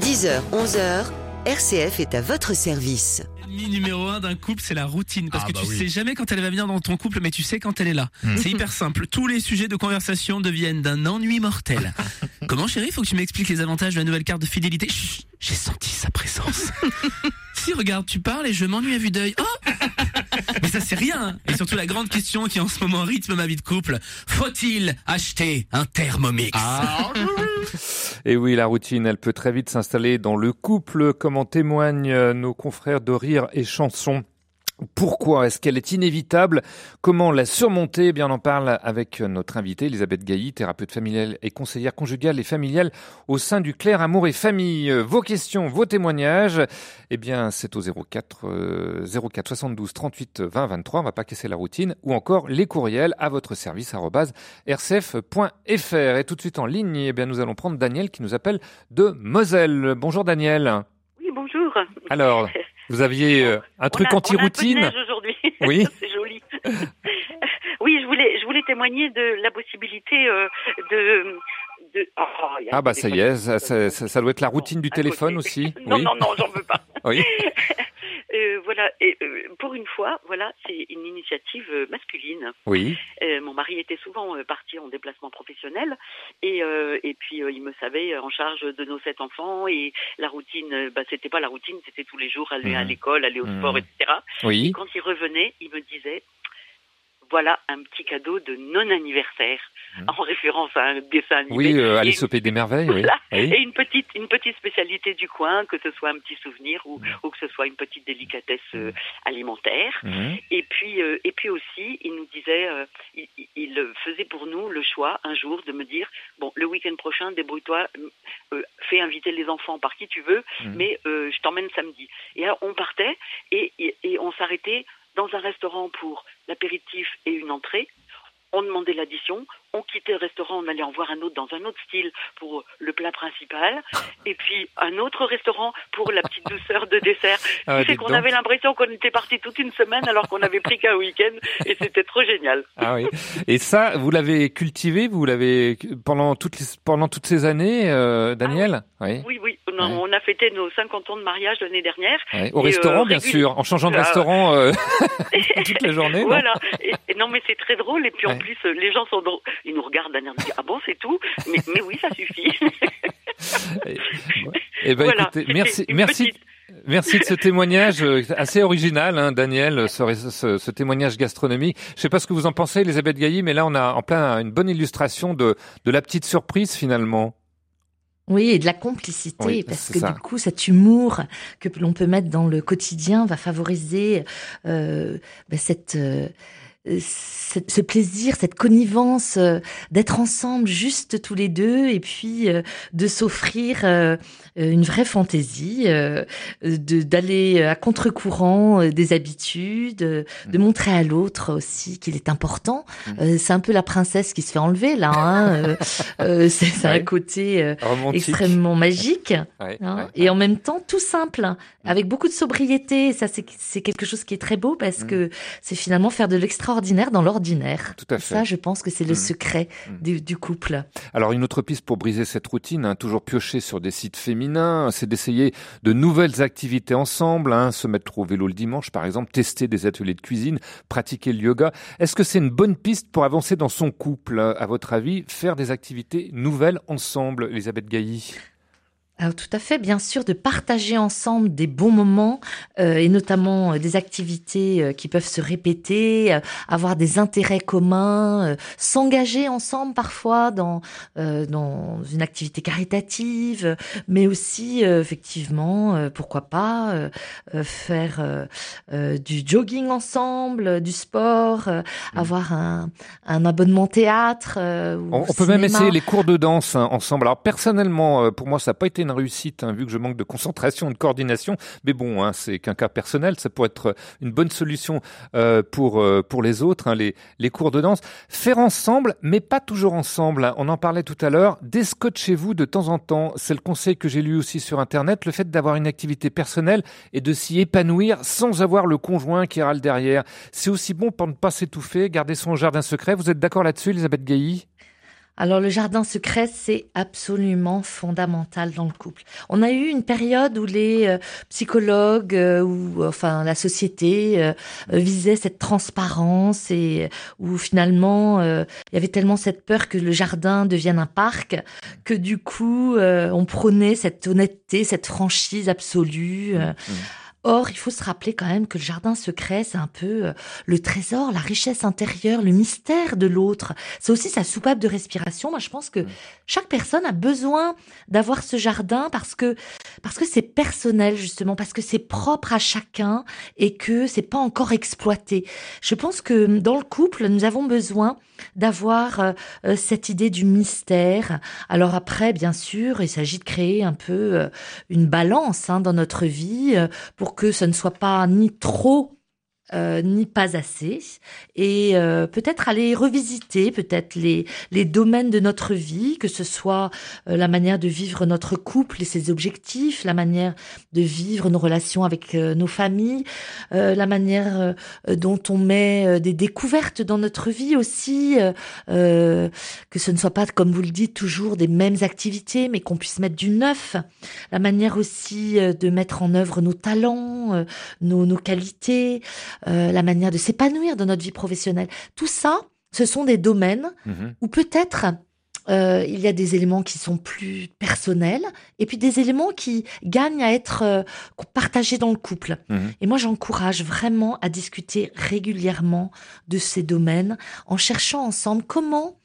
Speaker 6: 10h, 11h, RCF est à votre service.
Speaker 17: L'ennemi numéro un d'un couple, c'est la routine. Parce
Speaker 18: Ah
Speaker 17: que
Speaker 18: bah
Speaker 17: tu
Speaker 18: oui.
Speaker 17: sais jamais quand elle va venir dans ton couple, mais tu sais quand elle est là.
Speaker 18: Hmm.
Speaker 17: C'est hyper simple. Tous les sujets de conversation deviennent d'un ennui mortel. <laughs> Comment, chérie, faut que tu m'expliques les avantages de la nouvelle carte de fidélité? Chut, J'ai senti sa présence. <laughs> si, regarde, tu parles et je m'ennuie à vue d'œil. Oh <laughs> Mais ça, c'est rien. Et surtout, la grande question qui en ce moment rythme ma vie de couple faut-il acheter un Thermomix <laughs>
Speaker 4: Et oui, la routine, elle peut très vite s'installer dans le couple, comme en témoignent nos confrères de Rire et Chansons. Pourquoi Est-ce qu'elle est inévitable? Comment la surmonter? Eh bien, on en parle avec notre invitée, Elisabeth Gailly, thérapeute familiale et conseillère conjugale et familiale au sein du Claire Amour et Famille. Vos questions, vos témoignages, eh bien, c'est au 04, euh, 04 72 38 20 23. On va pas casser la routine. Ou encore les courriels à votre service, rcf.fr. Et tout de suite en ligne, eh bien, nous allons prendre Daniel qui nous appelle de Moselle. Bonjour Daniel.
Speaker 19: Oui, bonjour.
Speaker 4: Alors, <laughs> vous aviez euh, un truc anti-routine
Speaker 19: aujourd'hui. <laughs>
Speaker 4: Oui.
Speaker 19: C'est joli. <laughs> oui, je voulais, je voulais témoigner de la possibilité euh, de. De... Oh, il y a
Speaker 4: Ah
Speaker 19: un
Speaker 4: bah ça y est, ça, ça- ça- doit être la routine du téléphone aussi. <laughs>
Speaker 19: Non,
Speaker 4: oui.
Speaker 19: non, non, j'en veux pas. <laughs>
Speaker 4: Oui. <laughs>
Speaker 19: Euh, voilà, et euh, pour une fois, voilà, c'est une initiative euh, masculine.
Speaker 4: Oui.
Speaker 19: Euh, mon mari était souvent euh, parti en déplacement professionnel et euh, et puis euh, il me savait en charge de nos sept enfants et la routine, bah c'était pas la routine, c'était tous les jours aller à
Speaker 4: Mhm.
Speaker 19: l'école, aller au
Speaker 4: Mhm.
Speaker 19: sport, etc.
Speaker 4: Oui.
Speaker 19: Et quand il revenait, il me disait voilà un petit cadeau de non anniversaire en référence à un dessin animé.
Speaker 4: Oui, euh, Alice au pays des merveilles, oui.
Speaker 19: voilà.
Speaker 4: Oui.
Speaker 19: Et une petite, une petite spécialité du coin, que ce soit un petit souvenir ou, ou que ce soit une petite délicatesse euh, alimentaire. Et puis, euh, et puis aussi, il nous disait, euh, il, il- faisait pour nous le choix un jour de me dire, bon, le week-end prochain, débrouille-toi, euh, fais inviter les enfants par qui tu veux,
Speaker 20: Mhm.
Speaker 19: mais euh, je t'emmène samedi. Et alors, on partait et, et, et on s'arrêtait dans un restaurant pour l'apéritif et une entrée. On demandait l'addition, on quittait le restaurant, on allait en voir un autre dans un autre style pour le plat principal, et puis un autre restaurant pour la petite douceur de dessert. <laughs>
Speaker 4: Ah,
Speaker 19: Ce qui fait
Speaker 4: dites
Speaker 19: qu'on
Speaker 4: donc.
Speaker 19: avait l'impression qu'on était parti toute une semaine alors qu'on avait pris qu'un week-end, et c'était trop génial. <laughs>
Speaker 4: Ah oui. Et ça, vous l'avez cultivé, vous l'avez pendant toutes les- pendant toutes ces années, euh, Daniel? Oui.
Speaker 19: Oui, oui, on a fêté nos 50 ans de mariage l'année dernière.
Speaker 4: Ouais. Au
Speaker 19: Et,
Speaker 4: restaurant,
Speaker 19: euh,
Speaker 4: bien
Speaker 19: régul-
Speaker 4: sûr, en changeant de
Speaker 19: Ah,
Speaker 4: restaurant euh, <laughs> <laughs> toute la journée. non
Speaker 19: voilà. Et, et non, mais c'est très drôle. Et puis en plus, euh, les gens sont drôles. Ils nous regardent d'un air de ah bon, c'est tout? Mais, mais oui, ça suffit. <laughs>
Speaker 4: Eh ben
Speaker 19: Voilà,
Speaker 4: écoutez, merci, merci,
Speaker 19: petite-
Speaker 4: Merci de ce témoignage euh, assez original, hein, Daniel, ce, ce- ce témoignage gastronomique. Je sais pas ce que vous en pensez, Elisabeth Gailly, mais là on a en plein une bonne illustration de, de la petite surprise finalement.
Speaker 5: Oui, et de la complicité,
Speaker 4: Oui,
Speaker 5: parce que
Speaker 4: ça.
Speaker 5: du coup, cet humour que l'on peut mettre dans le quotidien va favoriser euh, bah, cette, euh, cette- ce plaisir, cette connivence euh, d'être ensemble, juste tous les deux, et puis euh, de s'offrir euh, une vraie fantaisie, euh, d'aller à contre-courant euh, des habitudes, euh, de montrer à l'autre aussi qu'il est important. Euh, c'est un peu la princesse qui se fait enlever là. Hein, euh, euh, c'est un côté euh, extrêmement magique.
Speaker 4: Ouais,
Speaker 5: hein,
Speaker 4: ouais,
Speaker 5: et en même temps tout simple, avec beaucoup de sobriété. Ça, c'est quelque chose qui est très beau parce que c'est finalement faire de l'extraordinaire dans l'ordinaire.
Speaker 4: Tout à fait.
Speaker 5: Ça, je pense que c'est le
Speaker 4: Mm.
Speaker 5: secret du, du couple.
Speaker 4: Alors une autre piste pour briser cette routine, hein, toujours piocher sur des sites féminins, c'est d'essayer de nouvelles activités ensemble, hein, se mettre au vélo le dimanche par exemple, tester des ateliers de cuisine, pratiquer le yoga. Est-ce que c'est une bonne piste pour avancer dans son couple, à votre avis, faire des activités nouvelles ensemble, Elisabeth Gailly
Speaker 5: Alors tout à fait, bien sûr, de partager ensemble des bons moments euh, et notamment euh, des activités euh, qui peuvent se répéter, euh, avoir des intérêts communs, euh, s'engager ensemble parfois dans euh, dans une activité caritative, mais aussi euh, effectivement, euh, pourquoi pas euh, euh, faire euh, euh, du jogging ensemble, du sport, euh, avoir un, un abonnement théâtre. euh, ou
Speaker 4: On, on peut même essayer les cours de danse hein, ensemble. Alors personnellement, euh, pour moi, ça n'a pas été une réussite, hein, vu que je manque de concentration, de coordination. Mais bon, hein, c'est qu'un cas personnel. Ça pourrait être une bonne solution euh, pour euh, pour les autres, hein, les les cours de danse. Faire ensemble, mais pas toujours ensemble. hein. On en parlait tout à l'heure. Descotchez-vous de temps en temps. C'est le conseil que j'ai lu aussi sur Internet. Le fait d'avoir une activité personnelle et de s'y épanouir sans avoir le conjoint qui râle derrière. C'est aussi bon pour ne pas s'étouffer, garder son jardin secret. Vous êtes d'accord là-dessus, Elisabeth Gailly
Speaker 5: Alors le jardin secret, c'est absolument fondamental dans le couple. On a eu une période où les euh, psychologues euh, ou enfin la société euh, euh, visaient cette transparence et euh, où finalement euh, il y avait tellement cette peur que le jardin devienne un parc que du coup euh, on prônait cette honnêteté, cette franchise absolue. euh, Or, il faut se rappeler quand même que le jardin secret, c'est un peu euh, le trésor, la richesse intérieure, le mystère de l'autre. C'est aussi sa soupape de respiration. Moi, je pense que chaque personne a besoin d'avoir ce jardin parce que parce que c'est personnel justement, parce que c'est propre à chacun et que c'est pas encore exploité. Je pense que dans le couple, nous avons besoin d'avoir euh, euh, cette idée du mystère. Alors après, bien sûr, il s'agit de créer un peu euh, une balance hein, dans notre vie euh, pour que ce ne soit pas ni trop euh, ni pas assez, et euh, peut-être aller revisiter peut-être les les domaines de notre vie, que ce soit euh, la manière de vivre notre couple et ses objectifs, la manière de vivre nos relations avec euh, nos familles, euh, la manière dont on met des découvertes dans notre vie aussi, que ce ne soit pas comme vous le dites toujours des mêmes activités, mais qu'on puisse mettre du neuf, la manière aussi de mettre en œuvre nos talents, nos, nos qualités, euh, la manière de s'épanouir dans notre vie professionnelle. Tout ça, ce sont des domaines
Speaker 4: Mhm.
Speaker 5: où peut-être euh, il y a des éléments qui sont plus personnels et puis des éléments qui gagnent à être euh, partagés dans le couple.
Speaker 4: Mhm.
Speaker 5: Et moi, j'encourage vraiment à discuter régulièrement de ces domaines en cherchant ensemble comment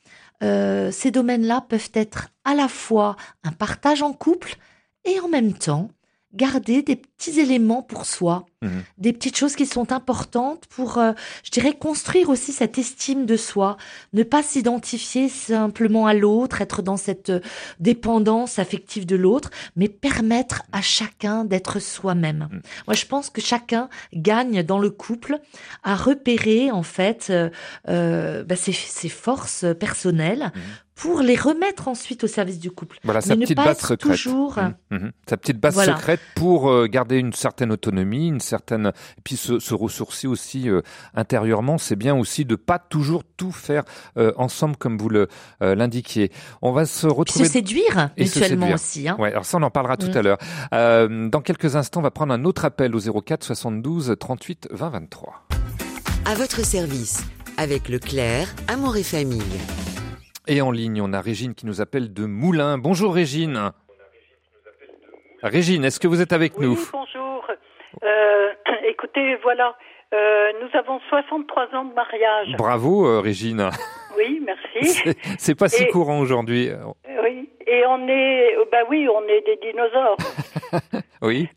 Speaker 5: euh, ces domaines-là peuvent être à la fois un partage en couple et en même temps garder des petits éléments pour soi,
Speaker 4: Mhm.
Speaker 5: des petites choses qui sont importantes pour, euh, je dirais, construire aussi cette estime de soi, ne pas s'identifier simplement à l'autre, être dans cette euh, dépendance affective de l'autre, mais permettre à chacun d'être soi-même. Moi, je pense que chacun gagne dans le couple à repérer en fait euh, euh, bah, ses, ses forces personnelles pour les remettre ensuite au service du couple.
Speaker 4: Voilà
Speaker 5: mais
Speaker 4: sa
Speaker 5: ne
Speaker 4: petite
Speaker 5: pas
Speaker 4: base
Speaker 5: être
Speaker 4: secrète.
Speaker 5: toujours
Speaker 4: Mhm, mhm. Sa petite base
Speaker 5: Voilà.
Speaker 4: secrète pour euh, garder une certaine autonomie, une certaine et puis se, se ressourcer aussi euh, intérieurement. C'est bien aussi de pas toujours tout faire euh, ensemble comme vous le euh, l'indiquiez. On va se retrouver
Speaker 5: se séduire
Speaker 4: Et se
Speaker 5: mutuellement
Speaker 4: séduire.
Speaker 5: aussi, hein.
Speaker 4: Ouais, alors ça on en parlera tout
Speaker 5: Mm.
Speaker 4: à l'heure. Euh, dans quelques instants, on va prendre un autre appel au 04 72 38 20 23.
Speaker 6: À votre service, avec Leclerc, Amour et Famille.
Speaker 4: Et en ligne, on a Régine qui nous appelle de Moulins. Bonjour Régine. Régine, est-ce que vous êtes avec nous
Speaker 18: Oui, bonjour. Euh, <clears throat> écoutez, voilà, euh, nous avons 63 ans de mariage.
Speaker 4: Bravo, euh, Régine.
Speaker 18: Oui, merci. <laughs>
Speaker 4: C'est- pas si courant aujourd'hui.
Speaker 18: Oui, et on est, bah oui, on est des dinosaures. <laughs>
Speaker 4: Oui.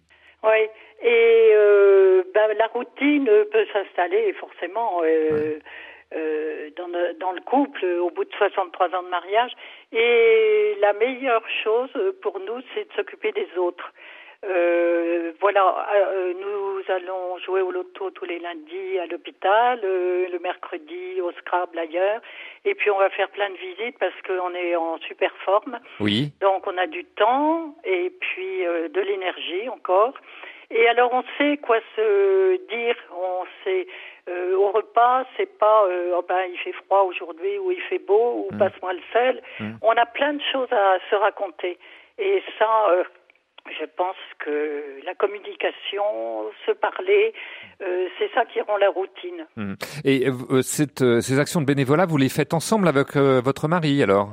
Speaker 18: oui, et euh, bah, la routine peut s'installer forcément euh, dans, le, dans le couple au bout de 63 ans de mariage. Et la meilleure chose pour nous, c'est de s'occuper des autres. Euh, voilà, euh, nous allons jouer au loto tous les lundis à l'hôpital, euh, le mercredi au Scrabble ailleurs, et puis on va faire plein de visites parce qu'on est en super forme.
Speaker 4: Oui.
Speaker 18: Donc on a du temps et puis euh, de l'énergie encore. Et alors on sait quoi se dire, on sait euh, au repas, c'est pas euh, oh ben il fait froid aujourd'hui ou il fait beau ou passe-moi le sel. On a plein de choses à se raconter et ça euh, je pense que la communication, se parler, euh, c'est ça qui rend la routine.
Speaker 4: Hmm. Et euh, cette, euh, ces actions de bénévolat, vous les faites ensemble avec votre mari alors?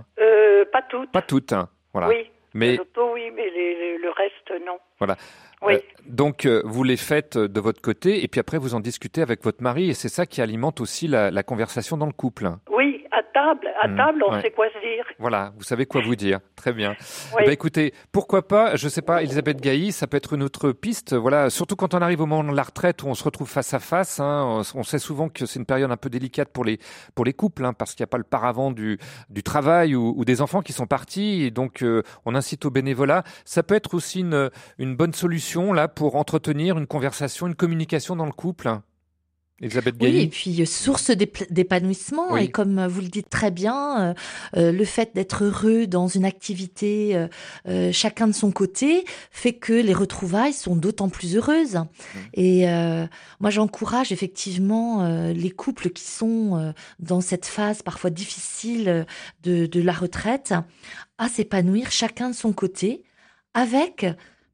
Speaker 18: Pas toutes.
Speaker 4: Pas toutes, hein. voilà.
Speaker 18: Oui.
Speaker 4: Mais
Speaker 18: oui, mais les- les- le reste, non.
Speaker 4: voilà.
Speaker 18: Oui.
Speaker 4: Euh, donc euh, vous les faites de votre côté et puis après vous en discutez avec votre mari et c'est ça qui alimente aussi la, la conversation dans le couple.
Speaker 18: Oui, table, à
Speaker 4: Mm,
Speaker 18: table, on
Speaker 4: ouais.
Speaker 18: sait quoi se dire.
Speaker 4: Voilà, vous savez quoi vous dire. Très bien.
Speaker 18: Oui.
Speaker 4: Ben, écoutez, pourquoi pas, je sais pas, Elisabeth Gailly, ça peut être une autre piste. Voilà, surtout quand on arrive au moment de la retraite où on se retrouve face à face. Hein, on on sait souvent que c'est une période un peu délicate pour les pour les couples, hein, parce qu'il n'y a pas le paravent du du travail ou, ou des enfants qui sont partis. Et donc, euh, on incite au bénévolat. Ça peut être aussi une une bonne solution là pour entretenir une conversation, une communication dans le couple. Elisabeth
Speaker 5: Oui, et puis euh, source d'ép- d'épanouissement.
Speaker 4: Oui.
Speaker 5: Et comme euh, vous le dites très bien, euh, euh, le fait d'être heureux dans une activité, euh, euh, chacun de son côté, fait que les retrouvailles sont d'autant plus heureuses. Et euh, moi, j'encourage effectivement euh, les couples qui sont euh, dans cette phase parfois difficile euh, de, de la retraite à s'épanouir chacun de son côté, avec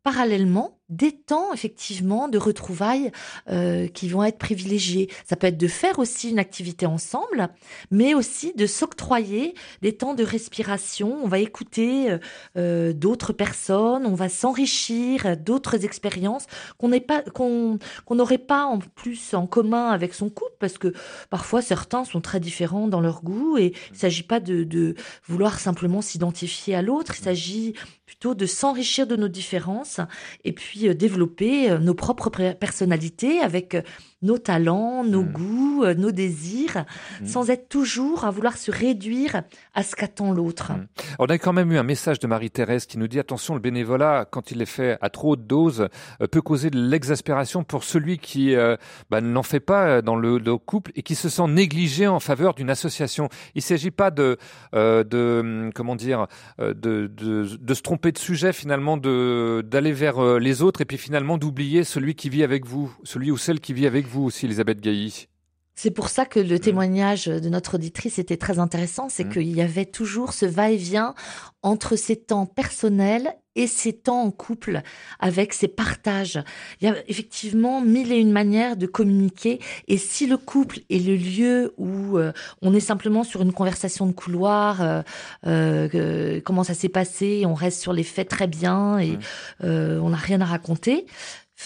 Speaker 5: parallèlement des temps effectivement de retrouvailles euh, qui vont être privilégiés. Ça peut être de faire aussi une activité ensemble, mais aussi de s'octroyer des temps de respiration. On va écouter euh, euh, d'autres personnes, on va s'enrichir d'autres expériences qu'on n'est pas qu'on qu'on n'aurait pas en plus en commun avec son couple parce que parfois certains sont très différents dans leur goût et il s'agit pas de, de vouloir simplement s'identifier à l'autre, il s'agit plutôt de s'enrichir de nos différences et puis euh, développer euh, nos propres personnalités avec euh, nos talents, nos goûts, euh, nos désirs,
Speaker 4: Mm.
Speaker 5: sans être toujours à vouloir se réduire à ce qu'attend l'autre.
Speaker 4: On a quand même eu un message de Marie-Thérèse qui nous dit attention, le bénévolat, quand il est fait à trop haute dose, euh, peut causer de l'exaspération pour celui qui euh, bah, n'en fait pas euh, dans le, le couple et qui se sent négligé en faveur d'une association. Il ne s'agit pas de, euh, de hum, comment dire, de, de, de se tromper de sujet finalement, d'aller vers les autres et puis finalement d'oublier celui qui vit avec vous, celui ou celle qui vit avec vous aussi, Elisabeth Gailly.
Speaker 5: C'est pour ça que le témoignage de notre auditrice était très intéressant, c'est qu'il y avait toujours ce va-et-vient entre ses temps personnels et ses temps en couple, avec ses partages. Il y a effectivement mille et une manières de communiquer, et si le couple est le lieu où euh, on est simplement sur une conversation de couloir, euh, euh, comment ça s'est passé, on reste sur les faits très bien et euh, on n'a rien à raconter,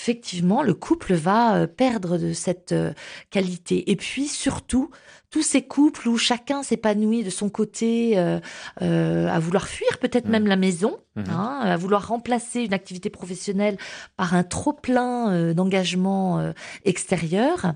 Speaker 5: effectivement, le couple va euh, perdre de cette euh, qualité. Et puis, surtout, tous ces couples où chacun s'épanouit de son côté euh, euh, à vouloir fuir peut-être même la maison,
Speaker 11: Mhm.
Speaker 5: hein, à vouloir remplacer une activité professionnelle par un trop-plein euh, d'engagement extérieur,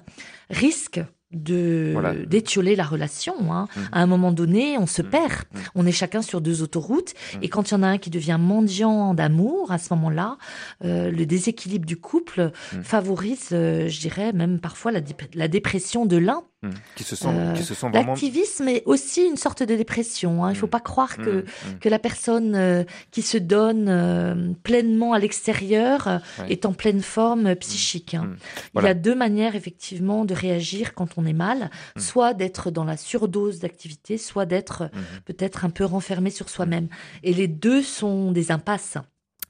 Speaker 5: risquent de
Speaker 11: Voilà.
Speaker 5: d'étioler la relation. hein.
Speaker 11: Mhm.
Speaker 5: À un moment donné, on se perd. On est chacun sur deux autoroutes. Et quand il y en a un qui devient mendiant d'amour, à ce moment-là, euh, le déséquilibre du couple favorise, euh, je dirais, même parfois la dépression de l'un.
Speaker 4: Hmm. Qui se sent,
Speaker 5: Euh,
Speaker 4: qui se sent vraiment.
Speaker 5: L'activisme est aussi une sorte de dépression. hein. Il ne faut pas croire que,
Speaker 4: Mm, mm.
Speaker 5: que la personne euh, qui se donne euh, pleinement à l'extérieur
Speaker 4: Ouais.
Speaker 5: est en pleine forme psychique. hein. Il y a deux manières effectivement de réagir quand on est mal, soit d'être dans la surdose d'activité, soit d'être peut-être un peu renfermé sur soi-même. Et les deux sont des impasses.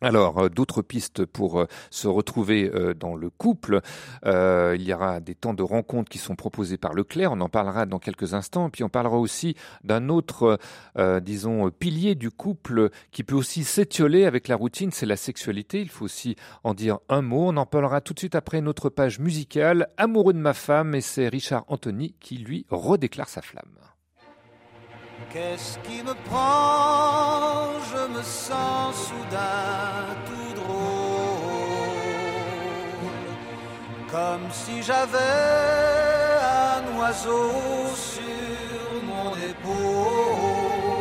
Speaker 4: Alors, euh, d'autres pistes pour euh, se retrouver euh, dans le couple. Il y aura des temps de rencontre qui sont proposés par Leclerc. On en parlera dans quelques instants. Puis on parlera aussi d'un autre, disons, pilier du couple qui peut aussi s'étioler avec la routine, c'est la sexualité. Il faut aussi en dire un mot. On en parlera tout de suite après notre page musicale. Amoureux de ma femme, et c'est Richard Anthony qui lui redéclare sa flamme.
Speaker 20: Qu'est-ce qui me prend? Je me sens soudain tout drôle. Comme si j'avais un oiseau sur mon épaule.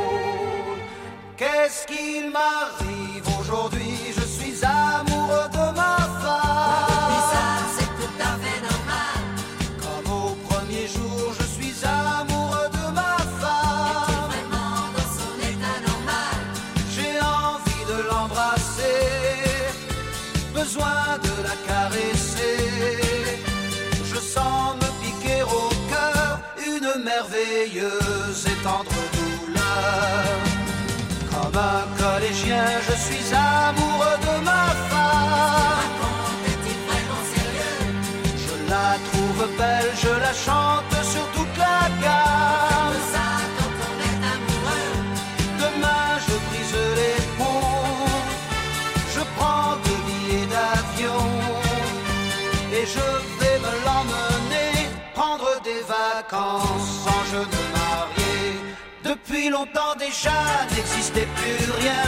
Speaker 20: Qu'est-ce qu'il m'arrive aujourd'hui? Comme un collégien, je suis amoureux de ma femme. Je la trouve belle, je la chante sur toute la gamme. Longtemps déjà n'existait plus rien.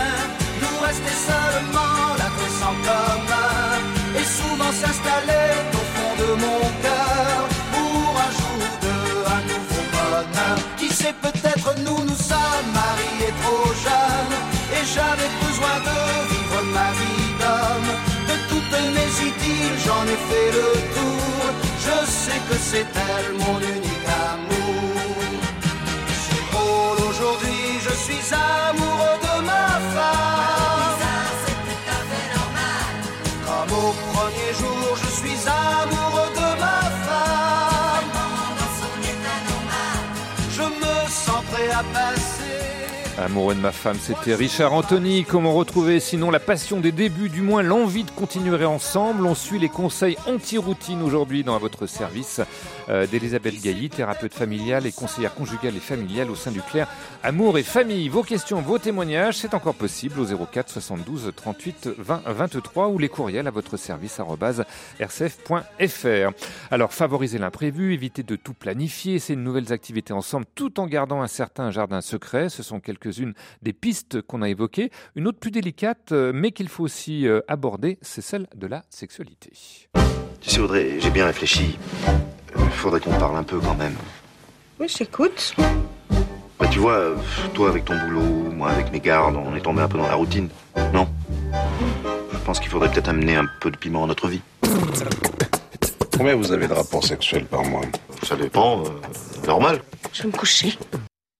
Speaker 20: Nous restait seulement la cause en commun. Et souvent s'installait au fond de mon cœur pour un jour de un nouveau bonheur. Qui sait peut-être nous nous sommes mariés trop jeunes. Et j'avais besoin de vivre ma vie d'homme. De toutes mes idylles, j'en ai fait le tour. Je sais que c'est elle mon Amoureux de ma femme,
Speaker 4: c'était Richard Anthony. Comment retrouver sinon la passion des débuts, du moins l'envie de continuer ensemble? On suit les conseils anti-routine aujourd'hui dans votre service euh, d'Elisabeth Gailly, thérapeute familiale et conseillère conjugale et familiale au sein du Claire Amour et Famille. Vos questions, vos témoignages, c'est encore possible au 04 72 38 20 23 ou les courriels à votre service rcf.fr. Alors, favoriser l'imprévu, éviter de tout planifier, une nouvelles activités ensemble tout en gardant un certain jardin secret. Ce sont quelques-unes des pistes qu'on a évoquées. Une autre plus délicate, euh, mais qu'il faut aussi euh, aborder, c'est celle de la sexualité.
Speaker 14: Tu sais, Audrey, j'ai bien réfléchi. Il faudrait qu'on parle un peu quand même.
Speaker 21: Oui, j'écoute.
Speaker 14: Bah, tu vois, euh, toi avec ton boulot, moi avec mes gardes, on est tombé un peu dans la routine. Non? Je pense qu'il faudrait peut-être amener un peu de piment dans notre vie.
Speaker 22: Combien vous avez de rapports sexuels par mois?
Speaker 14: Ça dépend. euh, normal.
Speaker 21: Je vais me coucher.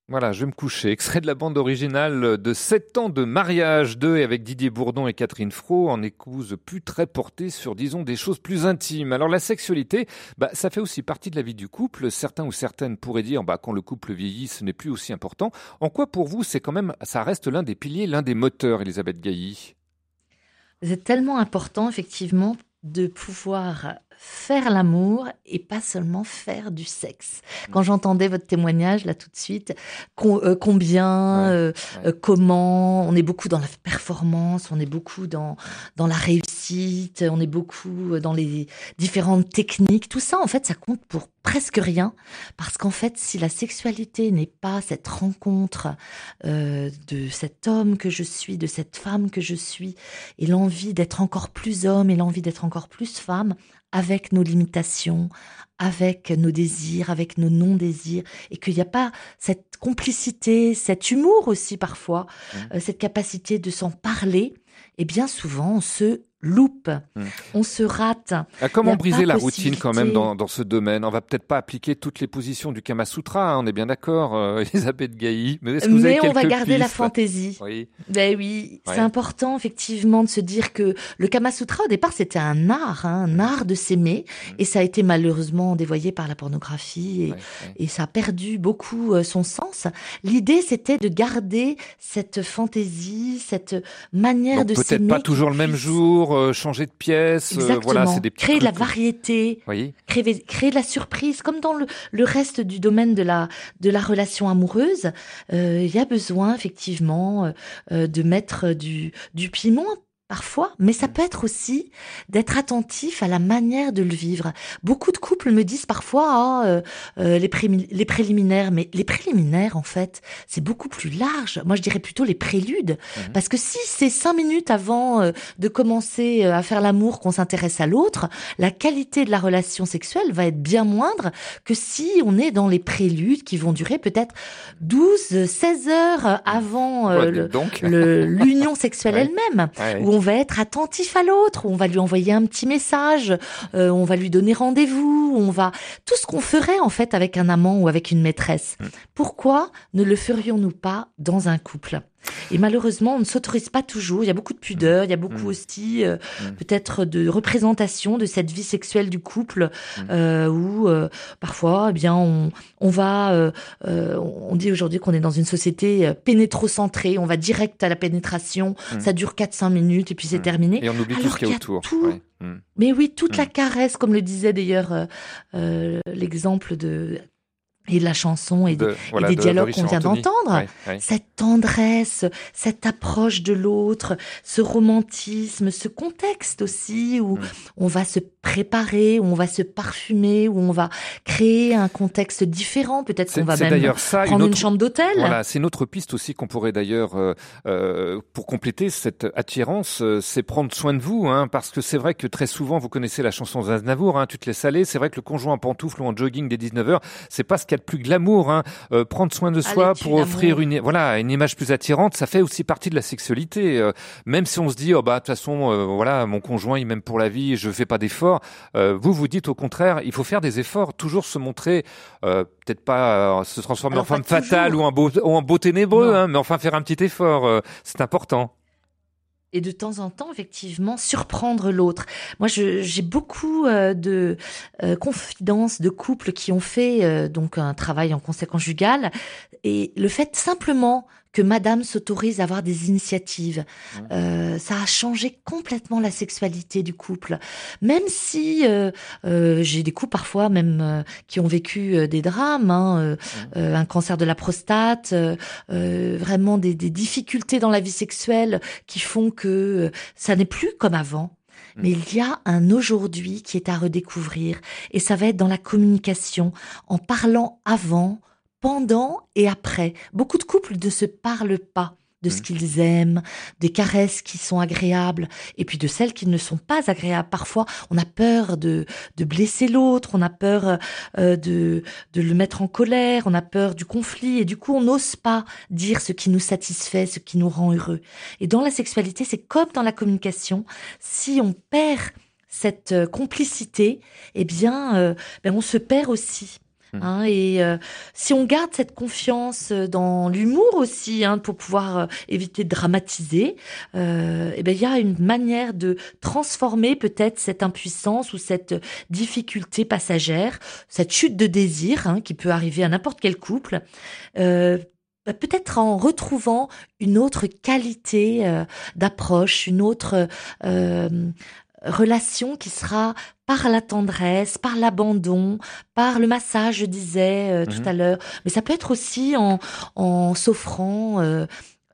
Speaker 4: Voilà, je vais me coucher. Extrait de la bande originale de 7 ans de mariage de et avec Didier Bourdon et Catherine Fro en épouse plus très portée sur, disons, des choses plus intimes. Alors la sexualité, bah, ça fait aussi partie de la vie du couple. Certains ou certaines pourraient dire, bah, quand le couple vieillit, ce n'est plus aussi important. En quoi pour vous, c'est quand même, ça reste l'un des piliers, l'un des moteurs, Elisabeth Gailly?
Speaker 5: C'est tellement important, effectivement, de pouvoir faire l'amour et pas seulement faire du sexe. Quand j'entendais votre témoignage là tout de suite, euh, combien, euh, euh, comment, on est beaucoup dans la performance, on est beaucoup dans dans la réussite, on est beaucoup dans les différentes techniques. Tout ça, en fait, ça compte pour presque rien parce qu'en fait, si la sexualité n'est pas cette rencontre de cet homme que je suis, de cette femme que je suis, et l'envie d'être encore plus homme et l'envie d'être encore plus femme, avec nos limitations, avec nos désirs, avec nos non-désirs, et qu'il n'y a pas cette complicité, cet humour aussi parfois, euh, cette capacité de s'en parler, et bien souvent on se loupe. On se rate.
Speaker 4: Ah,
Speaker 5: Il y
Speaker 4: comment briser la routine quand même dans, dans ce domaine? On va peut-être pas appliquer toutes les positions du Kama Sutra, hein, on est bien d'accord, euh, <laughs> Elisabeth Gailly. Mais, est-ce que vous avez
Speaker 5: Mais on va garder la fantaisie.
Speaker 4: Oui.
Speaker 5: Ben oui,
Speaker 4: Ouais.
Speaker 5: c'est important effectivement de se dire que le Kama Sutra au départ c'était un art, hein, un art de s'aimer,
Speaker 4: Mm.
Speaker 5: et ça a été malheureusement dévoyé par la pornographie et, et ça a perdu beaucoup euh, son sens. L'idée c'était de garder cette fantaisie, cette manière
Speaker 4: Donc
Speaker 5: de
Speaker 4: peut-être
Speaker 5: s'aimer.
Speaker 4: pas toujours le même jour, euh, changer de pièce, euh, voilà, c'est des
Speaker 5: Créer de la variété,
Speaker 4: Oui.
Speaker 5: créer, créer de la surprise, comme dans le, le reste du domaine de la, de la relation amoureuse, euh, il y a besoin effectivement de mettre du, du piment parfois, mais ça peut être aussi d'être attentif à la manière de le vivre. Beaucoup de couples me disent parfois ah, euh, euh, les, préliminaires, mais les préliminaires en fait c'est beaucoup plus large. Moi je dirais plutôt les préludes, parce que si c'est cinq minutes avant euh, de commencer euh, à faire l'amour qu'on s'intéresse à l'autre, la qualité de la relation sexuelle va être bien moindre que si on est dans les préludes qui vont durer peut-être 12, 16 heures avant
Speaker 4: Ouais, donc.
Speaker 5: le- <laughs> l'union sexuelle
Speaker 4: Ouais.
Speaker 5: elle-même,
Speaker 4: Ouais.
Speaker 5: où on va être attentif à l'autre, on va lui envoyer un petit message, euh, on va lui donner rendez-vous, on va tout ce qu'on ferait en fait avec un amant ou avec une maîtresse.
Speaker 4: Mm.
Speaker 5: Pourquoi ne le ferions-nous pas dans un couple? Et malheureusement, on ne s'autorise pas toujours. Il y a beaucoup de pudeur, il y a beaucoup aussi euh, peut-être de représentation de cette vie sexuelle du couple, euh, où euh, parfois, eh bien, on, on va, on dit aujourd'hui qu'on est dans une société pénétrocentrée. On va direct à la pénétration. Ça dure 4-5 minutes et puis c'est terminé.
Speaker 4: Et on oublie tout ce qu'il y a autour.
Speaker 5: tout.
Speaker 4: ouais.
Speaker 5: Mais oui, toute la caresse, comme le disait d'ailleurs l'exemple de et de la chanson et,
Speaker 4: De-
Speaker 5: des- et des
Speaker 4: de-
Speaker 5: dialogues qu'on vient d'entendre.
Speaker 4: Ouais, ouais.
Speaker 5: Cette tendresse, cette approche de l'autre, ce romantisme, ce contexte aussi
Speaker 4: Mm.
Speaker 5: où on va se préparer, où on va se parfumer, où on va créer un contexte différent. Peut-être qu'on va même
Speaker 4: ça,
Speaker 5: prendre une,
Speaker 4: autre-
Speaker 5: chambre d'hôtel.
Speaker 4: Voilà, c'est une autre piste aussi qu'on pourrait d'ailleurs, euh, euh, pour compléter cette attirance, euh, c'est prendre soin de vous, hein, parce que c'est vrai que très souvent, vous connaissez la chanson d'Aznavour, hein, tu te laisses aller. C'est vrai que le conjoint en pantoufle ou en jogging dès 19h, c'est pas ce qu'il y a de plus glamour. Hein. Euh, prendre soin de soi
Speaker 5: Allez, tu
Speaker 4: pour offrir une, voilà, une image plus attirante, ça fait aussi partie de la sexualité. Euh, même si on se dit, oh bah de toute façon, euh, voilà, mon conjoint il m'aime pour la vie, je fais pas d'efforts. Euh, vous vous dites au contraire, il faut faire des efforts, toujours se montrer, euh, peut-être pas euh, se transformer
Speaker 5: Alors,
Speaker 4: en femme fatale ou en beau, ou en beau ténébreux, hein, mais enfin faire un petit effort, euh, c'est important.
Speaker 5: Et de temps en temps, effectivement, surprendre l'autre. Moi, j'ai beaucoup euh, de euh, confidences de couples qui ont fait euh, donc un travail en conseil conjugal et le fait simplement que Madame s'autorise à avoir des initiatives, euh, ça a changé complètement la sexualité du couple. Même si euh, euh, j'ai des couples parfois même euh, qui ont vécu euh, des drames, hein, un cancer de la prostate, euh, euh, vraiment des, des difficultés dans la vie sexuelle qui font que ça n'est plus comme avant. Mais il y a un aujourd'hui qui est à redécouvrir et ça va être dans la communication, en parlant avant, pendant et après. Beaucoup de couples ne se parlent pas de ce qu'ils aiment, des caresses qui sont agréables, et puis de celles qui ne sont pas agréables. Parfois, on a peur de, de blesser l'autre, on a peur euh, de, de le mettre en colère, on a peur du conflit, et du coup, on n'ose pas dire ce qui nous satisfait, ce qui nous rend heureux. Et dans la sexualité, c'est comme dans la communication, si on perd cette euh, complicité, eh bien, euh, ben, on se perd aussi. Hein, et euh, si on garde cette confiance euh, dans l'humour aussi, hein, pour pouvoir euh, éviter de dramatiser, euh, eh ben il y a une manière de transformer peut-être cette impuissance ou cette difficulté passagère, cette chute de désir hein, qui peut arriver à n'importe quel couple. Euh, bah, peut-être en retrouvant une autre qualité d'approche, une autre relation qui sera par la tendresse, par l'abandon, par le massage, je disais euh, tout
Speaker 11: Mhm.
Speaker 5: à l'heure. Mais ça peut être aussi en, en s'offrant, euh,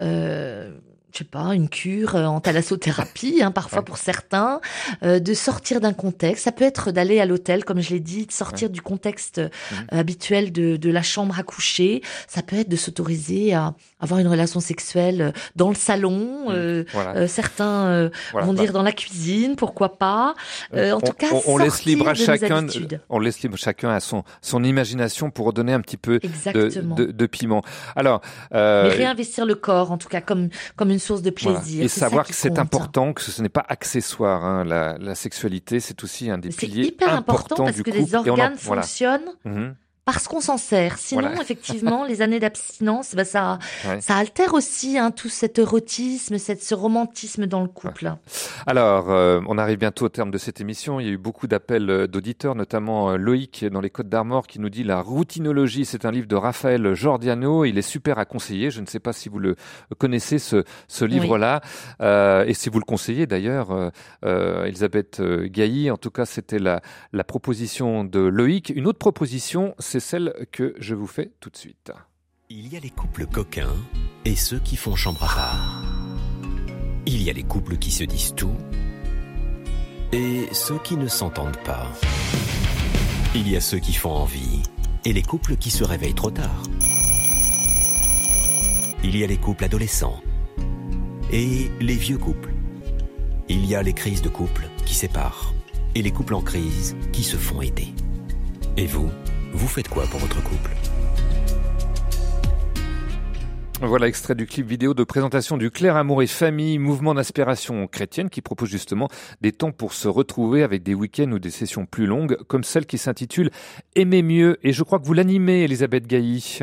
Speaker 5: euh, je sais pas, une cure euh, en thalassothérapie, hein, parfois pour certains, euh, de sortir d'un contexte. Ça peut être d'aller à l'hôtel, comme je l'ai dit, de sortir du contexte euh, habituel de, de la chambre à coucher. Ça peut être de s'autoriser à avoir une relation sexuelle euh, dans le salon. euh,
Speaker 4: Voilà.
Speaker 5: euh, certains euh,
Speaker 4: Voilà,
Speaker 5: vont
Speaker 4: bah.
Speaker 5: dire dans la cuisine, pourquoi pas. Euh, en
Speaker 4: on,
Speaker 5: tout cas,
Speaker 4: on- on laisse libre à chacun, on laisse libre chacun à son son imagination pour redonner un petit peu de, de, de piment. Alors, euh,
Speaker 5: Mais réinvestir le corps, en tout cas, comme, comme une une source de
Speaker 4: Voilà.
Speaker 5: plaisir.
Speaker 4: Et savoir que c'est important, que ce n'est pas accessoire. hein. La, la sexualité, c'est aussi un des
Speaker 5: C'est
Speaker 4: piliers
Speaker 5: hyper important
Speaker 4: importants
Speaker 5: parce
Speaker 4: du
Speaker 5: que
Speaker 4: couple.
Speaker 5: les
Speaker 4: en-
Speaker 5: organes
Speaker 4: voilà.
Speaker 5: fonctionnent
Speaker 4: Mhm.
Speaker 5: Parce qu'on s'en sert. Sinon,
Speaker 4: Voilà.
Speaker 5: effectivement, les années d'abstinence, bah, ça,
Speaker 4: Ouais.
Speaker 5: ça altère aussi hein, tout cet érotisme, cette, ce romantisme dans le couple.
Speaker 4: Alors, euh, on arrive bientôt au terme de cette émission. Il y a eu beaucoup d'appels euh, d'auditeurs, notamment euh, Loïc dans les Côtes d'Armor qui nous dit la routinologie, c'est un livre de Raphaël Giordiano. Il est super à conseiller. Je ne sais pas si vous le connaissez ce, ce
Speaker 5: Oui.
Speaker 4: livre-là Euh, et si vous le conseillez d'ailleurs, euh, Elisabeth Gailly. En tout cas, c'était la, la proposition de Loïc. Une autre proposition, c'est celle que je vous fais tout de suite.
Speaker 23: Il y a les couples coquins et ceux qui font chambre à part. Il y a les couples qui se disent tout et ceux qui ne s'entendent pas. Il y a ceux qui font envie et les couples qui se réveillent trop tard. Il y a les couples adolescents et les vieux couples. Il y a les crises de couple qui séparent et les couples en crise qui se font aider. Et vous, vous faites quoi pour votre couple?
Speaker 4: Voilà extrait du clip vidéo de présentation du Clair Amour et Famille, mouvement d'inspiration chrétienne qui propose justement des temps pour se retrouver avec des week-ends ou des sessions plus longues, comme celle qui s'intitule Aimer mieux. Et je crois que vous l'animez, Elisabeth Gailly.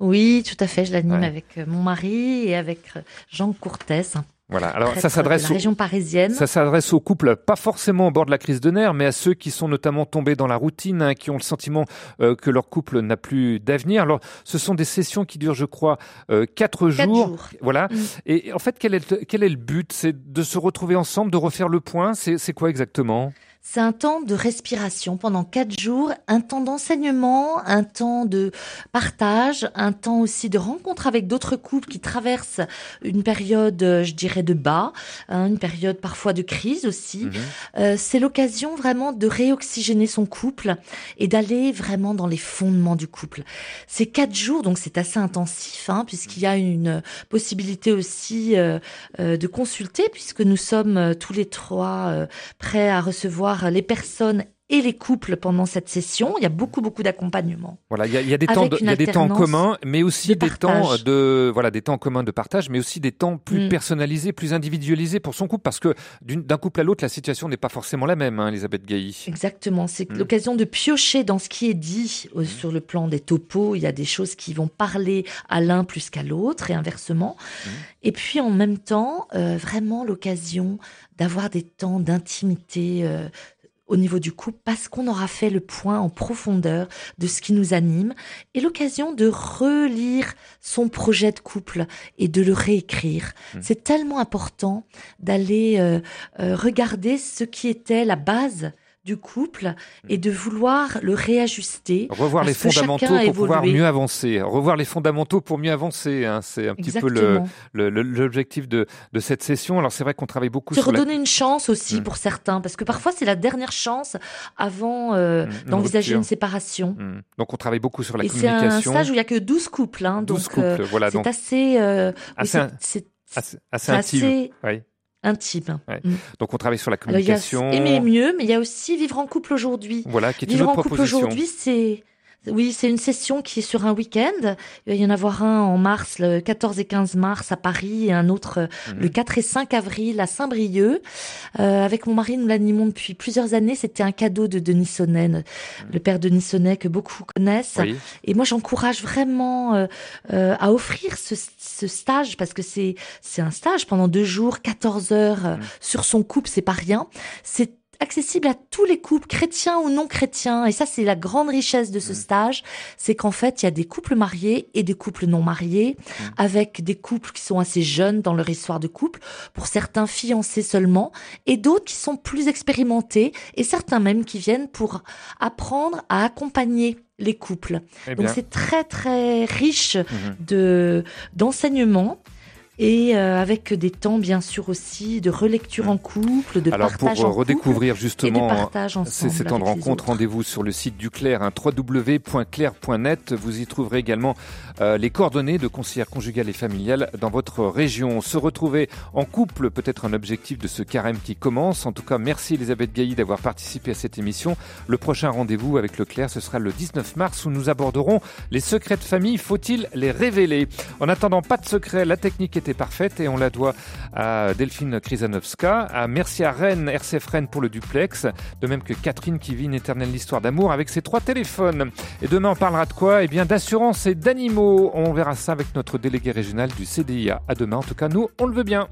Speaker 5: Oui, tout à fait. Je l'anime
Speaker 4: Ouais.
Speaker 5: avec euh, mon mari et avec euh, Jean Courtès. un
Speaker 4: Voilà. Alors ça s'adresse aux-
Speaker 5: région parisienne.
Speaker 4: Ça s'adresse aux couples, pas forcément au bord de la crise de nerfs, mais à ceux qui sont notamment tombés dans la routine, hein, qui ont le sentiment euh, que leur couple n'a plus d'avenir. Alors, ce sont des sessions qui durent, je crois, euh, quatre
Speaker 5: Quatre
Speaker 4: jours.
Speaker 5: jours.
Speaker 4: Voilà.
Speaker 5: Mm.
Speaker 4: Et en fait, quel est, le- quel est le but? C'est de se retrouver ensemble, de refaire le point? C'est quoi exactement?
Speaker 5: C'est un temps de respiration pendant quatre jours, un temps d'enseignement, un temps de partage, un temps aussi de rencontre avec d'autres couples qui traversent une période, euh, je dirais, de bas, hein, une période parfois de crise aussi.
Speaker 4: Mhm.
Speaker 5: Euh, c'est l'occasion vraiment de réoxygéner son couple et d'aller vraiment dans les fondements du couple. C'est quatre jours, donc c'est assez intensif, hein, puisqu'il y a une possibilité aussi euh, euh, de consulter, puisque nous sommes tous les trois prêts à recevoir les personnes et les couples pendant cette session. Il y a beaucoup, beaucoup d'accompagnement.
Speaker 4: Voilà, il y a, il y a des temps, de- il y a des temps en
Speaker 5: alternance
Speaker 4: commun, mais aussi
Speaker 5: de
Speaker 4: des temps
Speaker 5: partage.
Speaker 4: de voilà des temps communs de partage, mais aussi des temps plus
Speaker 5: Mm.
Speaker 4: personnalisés, plus individualisés pour son couple, parce que d'un couple à l'autre, la situation n'est pas forcément la même, hein, Elisabeth Gailly.
Speaker 5: Exactement, c'est
Speaker 4: Mm.
Speaker 5: l'occasion de piocher dans ce qui est dit euh, sur le plan des topos. Il y a des choses qui vont parler à l'un plus qu'à l'autre et inversement. Et puis en même temps, euh, vraiment l'occasion d'avoir des temps d'intimité euh, au niveau du couple parce qu'on aura fait le point en profondeur de ce qui nous anime et l'occasion de relire son projet de couple et de le réécrire.
Speaker 4: Mm.
Speaker 5: C'est tellement important d'aller euh, euh, regarder ce qui était la base du couple et de vouloir le réajuster.
Speaker 4: Revoir les fondamentaux pour pouvoir mieux avancer. Revoir les fondamentaux pour mieux avancer. hein, C'est un petit peu le- le- l'objectif de, de cette session. Alors c'est vrai qu'on travaille beaucoup
Speaker 5: Se
Speaker 4: sur la...
Speaker 5: redonner une chance aussi
Speaker 4: Mm.
Speaker 5: pour certains, parce que parfois c'est la dernière chance avant euh,
Speaker 4: Mm,
Speaker 5: d'envisager une séparation.
Speaker 4: Mm. Donc on travaille beaucoup sur la
Speaker 5: Et c'est un stage où il y a que 12 couples, hein,
Speaker 4: 12
Speaker 5: donc
Speaker 4: couples,
Speaker 5: euh,
Speaker 4: voilà,
Speaker 5: c'est assez, euh,
Speaker 4: Assez intime.
Speaker 5: assez
Speaker 4: Oui.
Speaker 5: Intime.
Speaker 4: Ouais.
Speaker 5: Mm.
Speaker 4: Donc on travaille sur la
Speaker 5: Alors il y a
Speaker 4: communication.
Speaker 5: aimer mieux, mais il y a aussi vivre en couple aujourd'hui.
Speaker 4: Voilà, qui est une
Speaker 5: Vivre
Speaker 4: autre
Speaker 5: en couple aujourd'hui, c'est oui, c'est une session qui est sur un week-end. Il va y en avoir un en mars, le 14 et 15 mars à Paris, et un autre euh,
Speaker 4: Mhm.
Speaker 5: le 4 et 5 avril à Saint-Brieuc. Euh, avec mon mari, nous l'animons depuis plusieurs années. C'était un cadeau de Denis Sonnet, le père Denis Sonnet que beaucoup connaissent.
Speaker 4: Mhm. Oui.
Speaker 5: Et moi, j'encourage vraiment euh, euh, à offrir ce, ce stage parce que c'est c'est un stage pendant deux jours, 14 heures euh, sur son couple, c'est pas rien. C'est accessible à tous les couples, chrétiens ou non chrétiens. Et ça, c'est la grande richesse de ce stage, c'est qu'en fait, il y a des couples mariés et des couples non mariés, avec des couples qui sont assez jeunes dans leur histoire de couple, pour certains fiancés seulement, et d'autres qui sont plus expérimentés, et certains même qui viennent pour apprendre à accompagner les couples.
Speaker 4: Eh
Speaker 5: Donc c'est très très riche
Speaker 4: Mhm.
Speaker 5: de d'enseignement et euh, avec des temps bien sûr aussi de relecture en couple, de
Speaker 4: Alors pour
Speaker 5: partage
Speaker 4: euh,
Speaker 5: en couple
Speaker 4: redécouvrir
Speaker 5: de
Speaker 4: justement ces, temps de rencontre, rendez-vous sur le site du Claire, hein, www.claire.net. Vous y trouverez également euh, les coordonnées de conseillère conjugale et familiale dans votre région. Se retrouver en couple, peut-être un objectif de ce carême qui commence. En tout cas, merci Elisabeth Gailly d'avoir participé à cette émission. Le prochain rendez-vous avec le Claire, ce sera le 19 mars où nous aborderons les secrets de famille. Faut-il les révéler? En attendant, pas de secret, la technique était parfaite et on la doit à Delphine Krizanovska, à merci à Rennes, RCF Rennes pour le duplex, de même que Catherine qui vit une éternelle histoire d'amour avec ses trois téléphones. Et demain on parlera de quoi? Eh bien d'assurance et d'animaux. On verra ça avec notre délégué régional du CDIA. À demain en tout cas, nous on le veut bien.